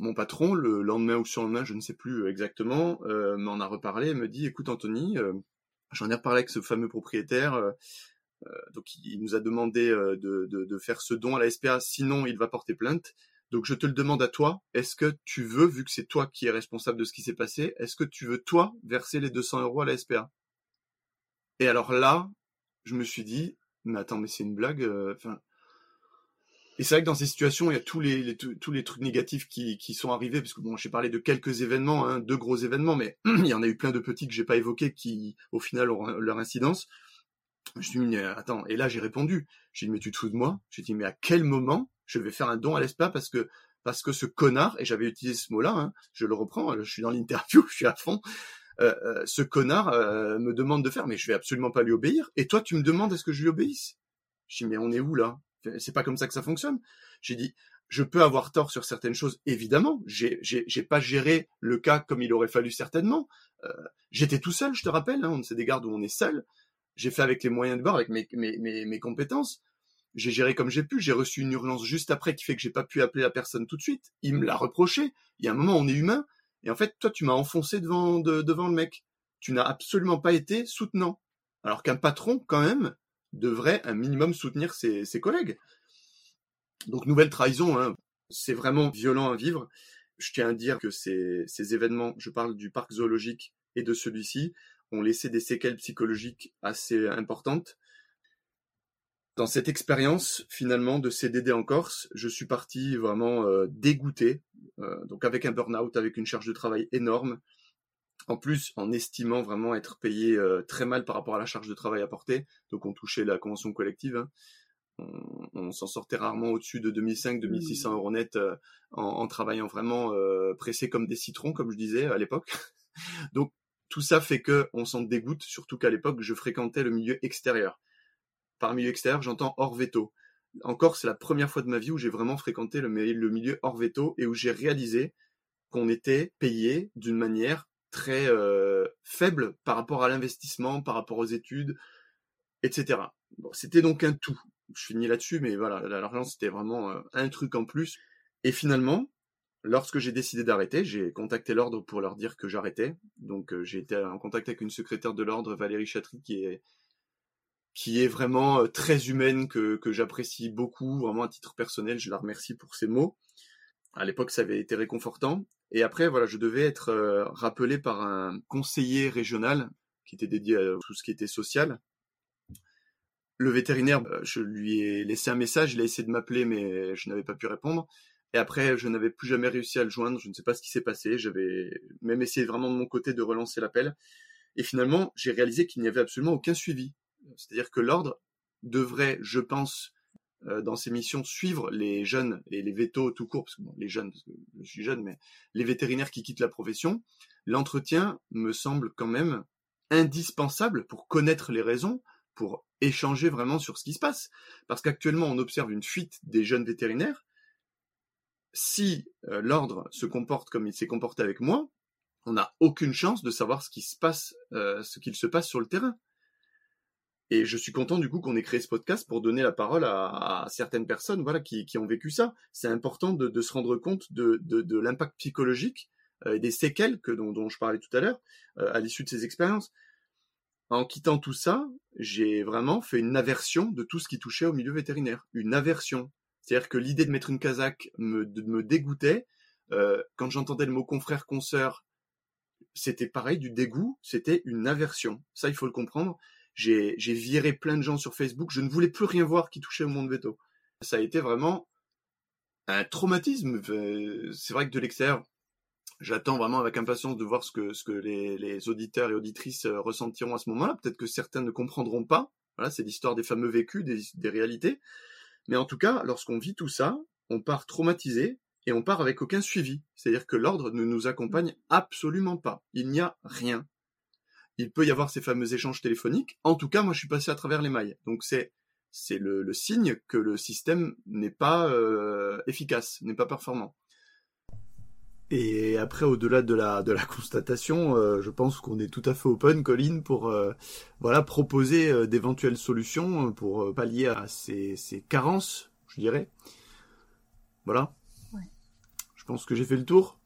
mon patron, le lendemain ou le surlendemain, je ne sais plus exactement, euh, m'en a reparlé et me dit écoute Anthony, euh, j'en ai reparlé avec ce fameux propriétaire, euh, donc il nous a demandé de, de, de, faire ce don à la SPA, sinon il va porter plainte. Donc je te le demande à toi, est-ce que tu veux, vu que c'est toi qui es responsable de ce qui s'est passé, est-ce que tu veux toi verser les 200 euros à la SPA Et alors là, je me suis dit, mais attends, mais c'est une blague. Enfin, et c'est vrai que dans ces situations, il y a tous les, tous les trucs négatifs qui, qui sont arrivés, parce que bon, j'ai parlé de quelques événements, hein, deux gros événements, mais <clears throat> il y en a eu plein de petits que j'ai pas évoqués qui, au final, ont leur incidence. Je suis dit, attends, et là j'ai répondu. J'ai dit, mais tu te fous de moi? J'ai dit, mais à quel moment je vais faire un don à l'ESPA parce que parce que ce connard, et j'avais utilisé ce mot-là, hein, je le reprends, je suis dans l'interview, <laughs> je suis à fond, euh, euh, ce connard euh, me demande de faire, mais je vais absolument pas lui obéir. Et toi, tu me demandes est-ce que je lui obéisse? Je dis, mais on est où là? C'est pas comme ça que ça fonctionne. J'ai dit, je peux avoir tort sur certaines choses, évidemment. J'ai, pas géré le cas comme il aurait fallu certainement. Euh, j'étais tout seul, je te rappelle. Hein, c'est des gardes où on est seul. J'ai fait avec les moyens de bord, avec mes, mes, mes, compétences. J'ai géré comme j'ai pu. J'ai reçu une urgence juste après qui fait que j'ai pas pu appeler la personne tout de suite. Il me l'a reproché. Il y a un moment, on est humain. Et en fait, toi, tu m'as enfoncé devant, le mec. Tu n'as absolument pas été soutenant. Alors qu'un patron, quand même, devrait un minimum soutenir ses, collègues. Donc nouvelle trahison, hein. c'est vraiment violent à vivre. Je tiens à dire que ces, événements, je parle du parc zoologique et de celui-ci, ont laissé des séquelles psychologiques assez importantes. Dans cette expérience finalement de CDD en Corse, je suis parti vraiment euh, dégoûté, donc avec un burn-out, avec une charge de travail énorme, En plus, en estimant vraiment être payé très mal par rapport à la charge de travail apportée, donc on touchait la convention collective, hein, on, s'en sortait rarement au-dessus de 2005-2600 mmh. euros net en, en, travaillant vraiment pressé comme des citrons, comme je disais à l'époque. <laughs> donc tout ça fait que on s'en dégoûte, surtout qu'à l'époque je fréquentais le milieu extérieur. Par milieu extérieur, j'entends hors veto. Encore, c'est la première fois de ma vie où j'ai vraiment fréquenté le, milieu hors veto et où j'ai réalisé qu'on était payé d'une manière très euh, faible par rapport à l'investissement, par rapport aux études, etc. C'était donc un tout. Je finis là-dessus, mais voilà, l'argent c'était vraiment euh, un truc en plus. Et finalement, lorsque j'ai décidé d'arrêter, j'ai contacté l'ordre pour leur dire que j'arrêtais. Donc euh, j'ai été en contact avec une secrétaire de l'ordre, Valérie Chatry, qui est qui est vraiment euh, très humaine, que, que j'apprécie beaucoup, vraiment à titre personnel, je la remercie pour ses mots. À l'époque, ça avait été réconfortant. Et après, voilà, je devais être euh, rappelé par un conseiller régional qui était dédié à tout ce qui était social. Le vétérinaire, euh, je lui ai laissé un message, il a essayé de m'appeler, mais je n'avais pas pu répondre. Et après, je n'avais plus jamais réussi à le joindre, je ne sais pas ce qui s'est passé, j'avais même essayé vraiment de mon côté de relancer l'appel. Et finalement, j'ai réalisé qu'il n'y avait absolument aucun suivi. C'est-à-dire que l'ordre devrait, je pense, euh, dans ses missions, suivre les jeunes et les vétos tout court, parce que les jeunes, parce que je suis jeune, mais les vétérinaires qui quittent la profession. L'entretien me semble quand même indispensable pour connaître les raisons, pour échanger vraiment sur ce qui se passe. Parce qu'actuellement, on observe une fuite des jeunes vétérinaires. Si euh, l'ordre se comporte comme il s'est comporté avec moi, on n'a aucune chance de savoir ce qui se passe, euh, ce qu'il se passe sur le terrain. Et je suis content du coup qu'on ait créé ce podcast pour donner la parole à, certaines personnes voilà, qui, ont vécu ça. C'est important de, se rendre compte de, l'impact psychologique euh, et des séquelles que, dont, je parlais tout à l'heure euh, à l'issue de ces expériences. En quittant tout ça, j'ai vraiment fait une aversion de tout ce qui touchait au milieu vétérinaire. Une aversion. C'est-à-dire que l'idée de mettre une casaque me, dégoûtait. Euh, quand j'entendais le mot confrère, consoeur, c'était pareil, du dégoût, c'était une aversion. Ça, il faut le comprendre j'ai viré plein de gens sur Facebook. Je ne voulais plus rien voir qui touchait au monde veto. Ça a été vraiment un traumatisme. C'est vrai que de l'extérieur, j'attends vraiment avec impatience de voir ce que, ce que les, auditeurs et auditrices euh, ressentiront à ce moment-là. Peut-être que certains ne comprendront pas. Voilà, c'est l'histoire des fameux vécus, des, des réalités. Mais en tout cas, lorsqu'on vit tout ça, on part traumatisé et on part avec aucun suivi. C'est-à-dire que l'ordre ne nous accompagne absolument pas. Il n'y a rien il peut y avoir ces fameux échanges téléphoniques. En tout cas, moi, je suis passé à travers les mailles. Donc c'est c'est le, signe que le système n'est pas euh, efficace, n'est pas performant. Et après, au-delà de la, de la constatation, euh, je pense qu'on est tout à fait open, Colline, pour euh, voilà proposer d'éventuelles solutions pour pallier à ces, ces, carences, je dirais. Voilà. Ouais. Je pense que j'ai fait le tour.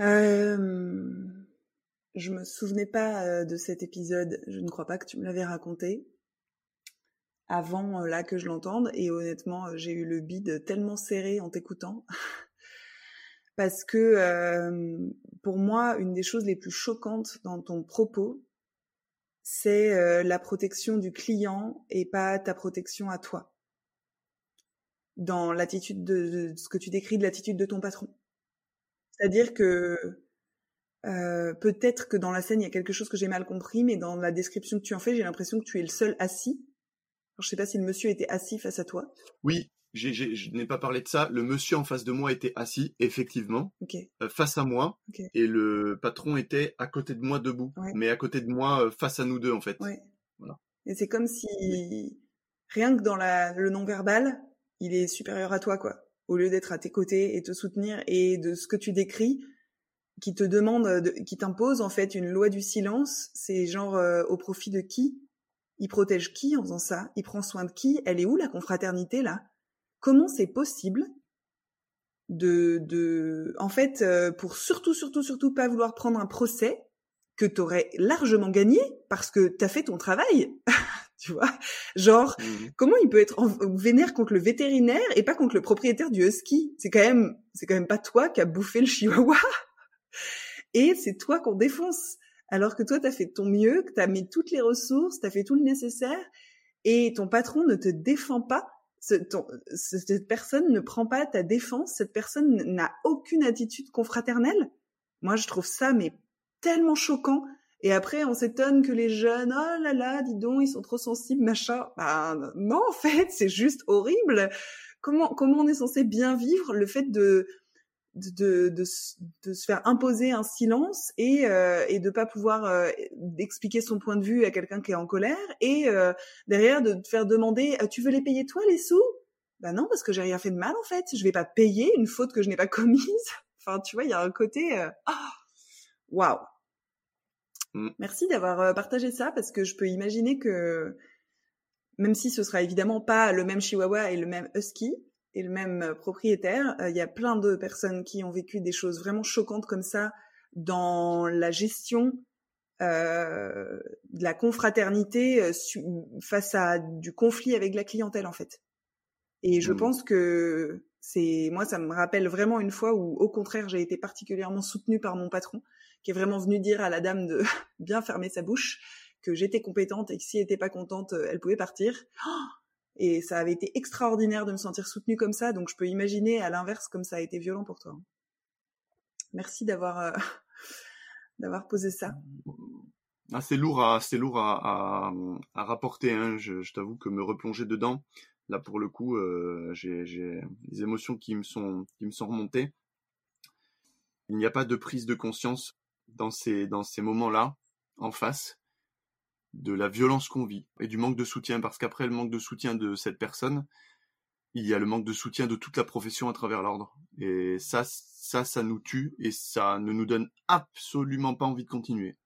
Euh je me souvenais pas euh, de cet épisode. Je ne crois pas que tu me l'avais raconté avant euh, là que je l'entende. Et honnêtement, euh, j'ai eu le bide tellement serré en t'écoutant. <laughs> Parce que pour moi, une des choses les plus choquantes dans ton propos, c'est la protection du client et pas ta protection à toi. Dans l'attitude de, de ce que tu décris de l'attitude de ton patron. C'est-à-dire que euh, peut-être que dans la scène, il y a quelque chose que j'ai mal compris, mais dans la description que tu en fais, j'ai l'impression que tu es le seul assis. Alors, je sais pas si le monsieur était assis face à toi. Oui, je n'ai pas parlé de ça. Le monsieur en face de moi était assis, effectivement, euh, face à moi, et le patron était à côté de moi debout, mais à côté de moi, euh, face à nous deux en fait. Voilà. Et c'est comme si rien que dans la, le non-verbal, il est supérieur à toi, quoi. Au lieu d'être à tes côtés et te soutenir, et de ce que tu décris, qui te demande, qui t'impose en fait une loi du silence. C'est genre euh, au profit de qui? Il protège qui en faisant ça? Il prend soin de qui? Elle est où la confraternité là? Comment c'est possible de, de, en fait, euh, pour surtout, surtout, surtout pas vouloir prendre un procès que t'aurais largement gagné parce que t'as fait ton travail. <laughs> tu vois? Genre mmh comment il peut être en vénère contre le vétérinaire et pas contre le propriétaire du husky? C'est quand même c'est quand même pas toi qui a bouffé le chihuahua <laughs> <laughs> et c'est toi qu'on défonce. Alors que toi, tu as fait ton mieux, que tu as mis toutes les ressources, tu as fait tout le nécessaire, et ton patron ne te défend pas. cette personne ne prend pas ta défense, cette personne n'a aucune attitude confraternelle. Moi, je trouve ça mais tellement choquant. Et après, on s'étonne que les jeunes, oh là là, dis donc, ils sont trop sensibles, machin. Bah non, en fait, c'est juste horrible. Comment comment on est censé bien vivre le fait de de, de, de, se faire imposer un silence et, euh, et de pas pouvoir euh, expliquer son point de vue à quelqu'un qui est en colère et euh, derrière de te faire demander tu veux les payer toi les sous? Bah non parce que j'ai rien fait de mal en fait. Je vais pas payer une faute que je n'ai pas commise. <laughs> Enfin tu vois il y a un côté ah, waouh. Wow. merci d'avoir partagé ça parce que je peux imaginer que même si ce sera évidemment pas le même chihuahua et le même husky et le même euh, propriétaire. Euh, il y a plein de personnes qui ont vécu des choses vraiment choquantes comme ça dans la gestion euh, de la confraternité euh, face à du conflit avec la clientèle en fait. Et je mmh. pense que c'est moi ça me rappelle vraiment une fois où au contraire j'ai été particulièrement soutenue par mon patron qui est vraiment venu dire à la dame de <laughs> bien fermer sa bouche que j'étais compétente et que si elle était pas contente elle pouvait partir. Oh et ça avait été extraordinaire de me sentir soutenue comme ça, donc je peux imaginer à l'inverse comme ça a été violent pour toi. Merci d'avoir euh, <laughs> d'avoir posé ça. Ah, c'est lourd à c'est lourd à, à, à rapporter. Hein. Je, t'avoue que me replonger dedans, là pour le coup, euh, j'ai des émotions qui me sont qui me sont remontées. Il n'y a pas de prise de conscience dans ces dans ces moments-là en face de la violence qu'on vit et du manque de soutien, parce qu'après le manque de soutien de cette personne, il y a le manque de soutien de toute la profession à travers l'ordre. Et ça, ça, ça nous tue et ça ne nous donne absolument pas envie de continuer.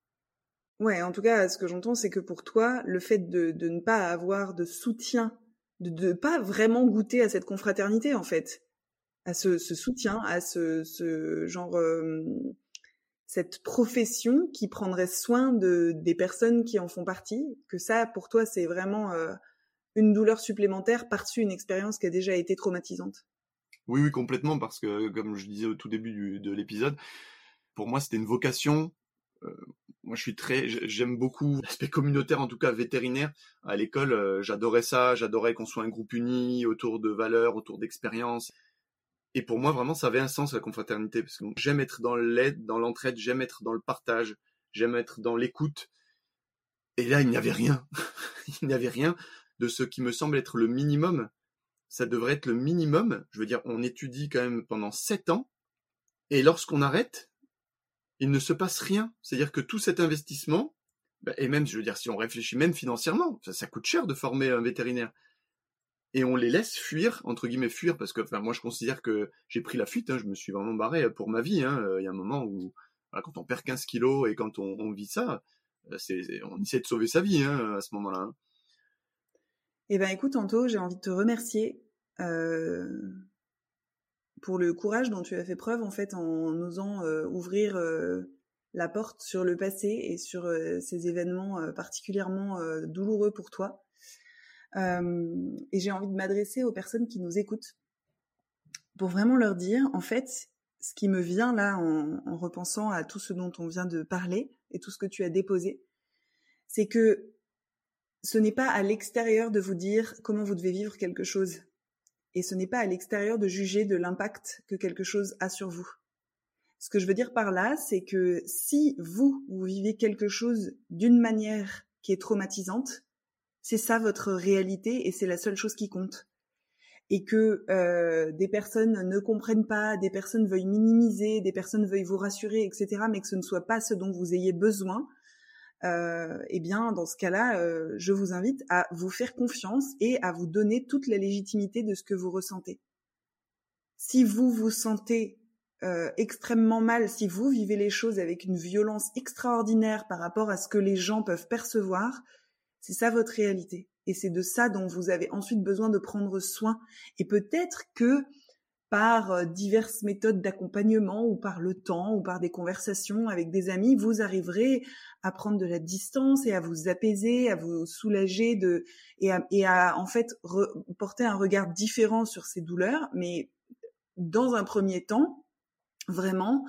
Ouais, en tout cas, ce que j'entends, c'est que pour toi, le fait de, ne pas avoir de soutien, de ne pas vraiment goûter à cette confraternité, en fait, à ce, soutien, à ce, ce genre euh, cette profession qui prendrait soin de des personnes qui en font partie, que ça pour toi c'est vraiment euh, une douleur supplémentaire par-dessus une expérience qui a déjà été traumatisante? Oui, oui, complètement, parce que comme je disais au tout début de l'épisode, pour moi c'était une vocation. Euh, moi, je suis très, j'aime beaucoup l'aspect communautaire, en tout cas vétérinaire. À l'école, euh, j'adorais ça, j'adorais qu'on soit un groupe uni autour de valeurs, autour d'expériences. Et pour moi, vraiment, ça avait un sens, la confraternité, parce que j'aime être dans l'aide, dans l'entraide, j'aime être dans le partage, j'aime être dans l'écoute. Et là, il n'y avait rien. <laughs> il n'y avait rien de ce qui me semble être le minimum. Ça devrait être le minimum. Je veux dire, on étudie quand même pendant sept ans. Et lorsqu'on arrête, il ne se passe rien. C'est-à-dire que tout cet investissement, bah, et même, je veux dire, si on réfléchit même financièrement, ça, ça coûte cher de former un vétérinaire et on les laisse fuir entre guillemets fuir parce que enfin moi je considère que j'ai pris la fuite hein, je me suis vraiment barré pour ma vie hein. il y a un moment où quand on perd 15 kilos et quand on, vit ça euh, c'est on essaie de sauver sa vie hein, à ce moment-là eh ben écoute Anto j'ai envie de te remercier euh, pour le courage dont tu as fait preuve en fait en osant euh, ouvrir la porte sur le passé et sur ces événements particulièrement douloureux pour toi euh, et j'ai envie de m'adresser aux personnes qui nous écoutent pour vraiment leur dire, en fait, ce qui me vient là en, en, repensant à tout ce dont on vient de parler et tout ce que tu as déposé, c'est que ce n'est pas à l'extérieur de vous dire comment vous devez vivre quelque chose. Et ce n'est pas à l'extérieur de juger de l'impact que quelque chose a sur vous. Ce que je veux dire par là, c'est que si vous, vous vivez quelque chose d'une manière qui est traumatisante, c'est ça votre réalité et c'est la seule chose qui compte. Et que euh, des personnes ne comprennent pas, des personnes veuillent minimiser, des personnes veuillent vous rassurer, etc., mais que ce ne soit pas ce dont vous ayez besoin, euh, eh bien, dans ce cas-là, euh, je vous invite à vous faire confiance et à vous donner toute la légitimité de ce que vous ressentez. Si vous vous sentez extrêmement mal, si vous vivez les choses avec une violence extraordinaire par rapport à ce que les gens peuvent percevoir, c'est ça votre réalité. Et c'est de ça dont vous avez ensuite besoin de prendre soin. Et peut-être que par euh, diverses méthodes d'accompagnement ou par le temps ou par des conversations avec des amis, vous arriverez à prendre de la distance et à vous apaiser, à vous soulager de et à, et à en fait porter un regard différent sur ces douleurs. Mais dans un premier temps, vraiment,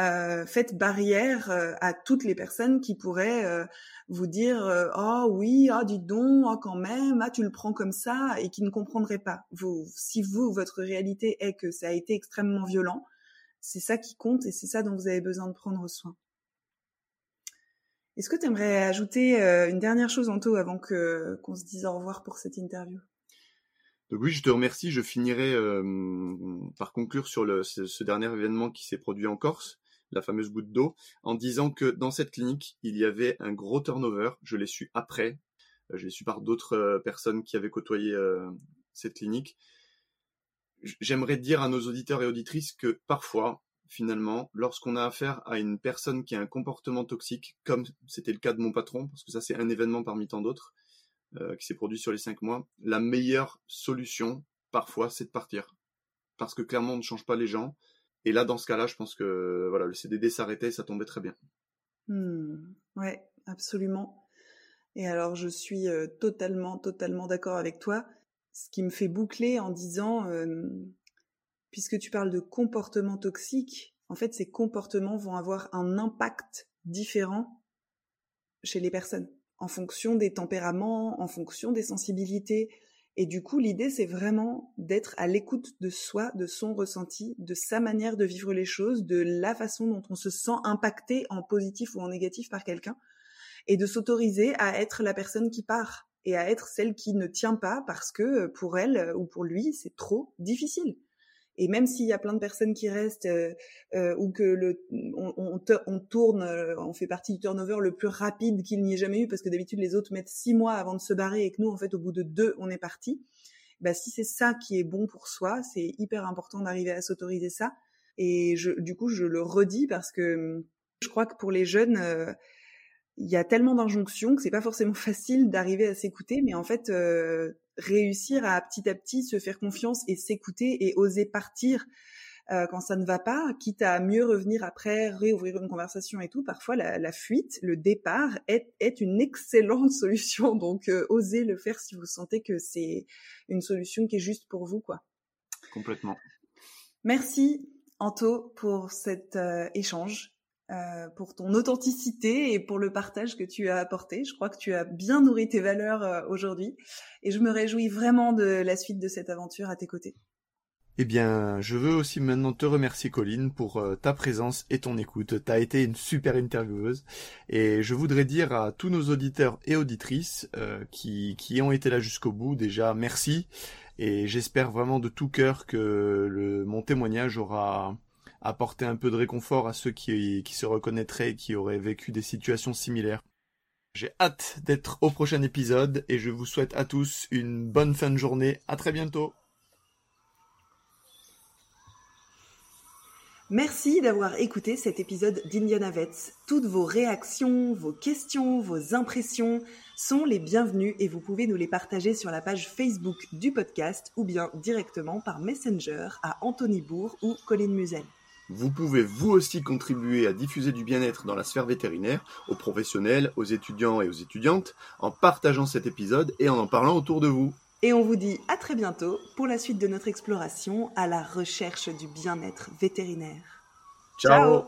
euh, faites barrière euh, à toutes les personnes qui pourraient euh, vous dire oh oui ah dis donc ah quand même ah tu le prends comme ça et qui ne comprendraient pas vous si vous votre réalité est que ça a été extrêmement violent c'est ça qui compte et c'est ça dont vous avez besoin de prendre soin. Est-ce que tu aimerais ajouter euh, une dernière chose, Anto, avant que qu'on se dise au revoir pour cette interview? Donc oui, je te remercie. Je finirai euh, par conclure sur le, ce, dernier événement qui s'est produit en Corse, la fameuse goutte d'eau, en disant que dans cette clinique, il y avait un gros turnover. Je l'ai su après. Euh, je l'ai su par d'autres personnes qui avaient côtoyé cette clinique. J'aimerais dire à nos auditeurs et auditrices que parfois, finalement, lorsqu'on a affaire à une personne qui a un comportement toxique, comme c'était le cas de mon patron, parce que ça c'est un événement parmi tant d'autres euh, qui s'est produit sur les cinq mois, la meilleure solution, parfois, c'est de partir. Parce que clairement, on ne change pas les gens. Et là, dans ce cas-là, je pense que voilà, le CDD s'arrêtait ça tombait très bien. Hmm, ouais, absolument. Et alors, je suis euh, totalement, totalement d'accord avec toi. Ce qui me fait boucler en disant, puisque tu parles de comportements toxiques, en fait, ces comportements vont avoir un impact différent chez les personnes, en fonction des tempéraments, en fonction des sensibilités. Et du coup, l'idée, c'est vraiment d'être à l'écoute de soi, de son ressenti, de sa manière de vivre les choses, de la façon dont on se sent impacté en positif ou en négatif par quelqu'un, et de s'autoriser à être la personne qui part et à être celle qui ne tient pas parce que pour elle ou pour lui, c'est trop difficile. Et même s'il y a plein de personnes qui restent euh, euh, ou que le, on, on, tourne, euh, on fait partie du turnover le plus rapide qu'il n'y ait jamais eu, parce que d'habitude les autres mettent six mois avant de se barrer et que nous, en fait, au bout de deux, on est parti. Bah, si c'est ça qui est bon pour soi, c'est hyper important d'arriver à s'autoriser ça. Et je, du coup, je le redis parce que je crois que pour les jeunes, il y a tellement d'injonctions que c'est pas forcément <laughs> facile d'arriver à s'écouter, mais en fait, réussir à petit à petit se faire confiance et s'écouter et oser partir euh, quand ça ne va pas, quitte à mieux revenir après, réouvrir une conversation et tout. Parfois, la, fuite, le départ est, est une excellente <laughs> solution. Donc, euh, osez le faire si vous sentez que c'est une solution qui est juste pour vous, quoi. Complètement. Merci, Anto, pour cet euh, échange. Euh, pour ton authenticité et pour le partage que tu as apporté. Je crois que tu as bien nourri tes valeurs euh, aujourd'hui et je me réjouis vraiment de la suite de cette aventure à tes côtés. Eh bien, je veux aussi maintenant te remercier Colline pour euh, ta présence et ton écoute. Tu as été une super intervieweuse et je voudrais dire à tous nos auditeurs et auditrices qui, qui ont été là jusqu'au bout déjà merci et j'espère vraiment de tout cœur que le, mon témoignage aura apporter un peu de réconfort à ceux qui, se reconnaîtraient et qui auraient vécu des situations similaires. J'ai hâte d'être au prochain épisode et je vous souhaite à tous une bonne fin de journée. À très bientôt. Merci d'avoir écouté cet épisode d'Indiana Vets. Toutes vos réactions, vos questions, vos impressions sont les bienvenues et vous pouvez nous les partager sur la page Facebook du podcast ou bien directement par Messenger à Anthony Bourg ou Colin Musel. Vous pouvez vous aussi contribuer à diffuser du bien-être dans la sphère vétérinaire, aux professionnels, aux étudiants et aux étudiantes, en partageant cet épisode et en en parlant autour de vous. Et on vous dit à très bientôt pour la suite de notre exploration à la recherche du bien-être vétérinaire. Ciao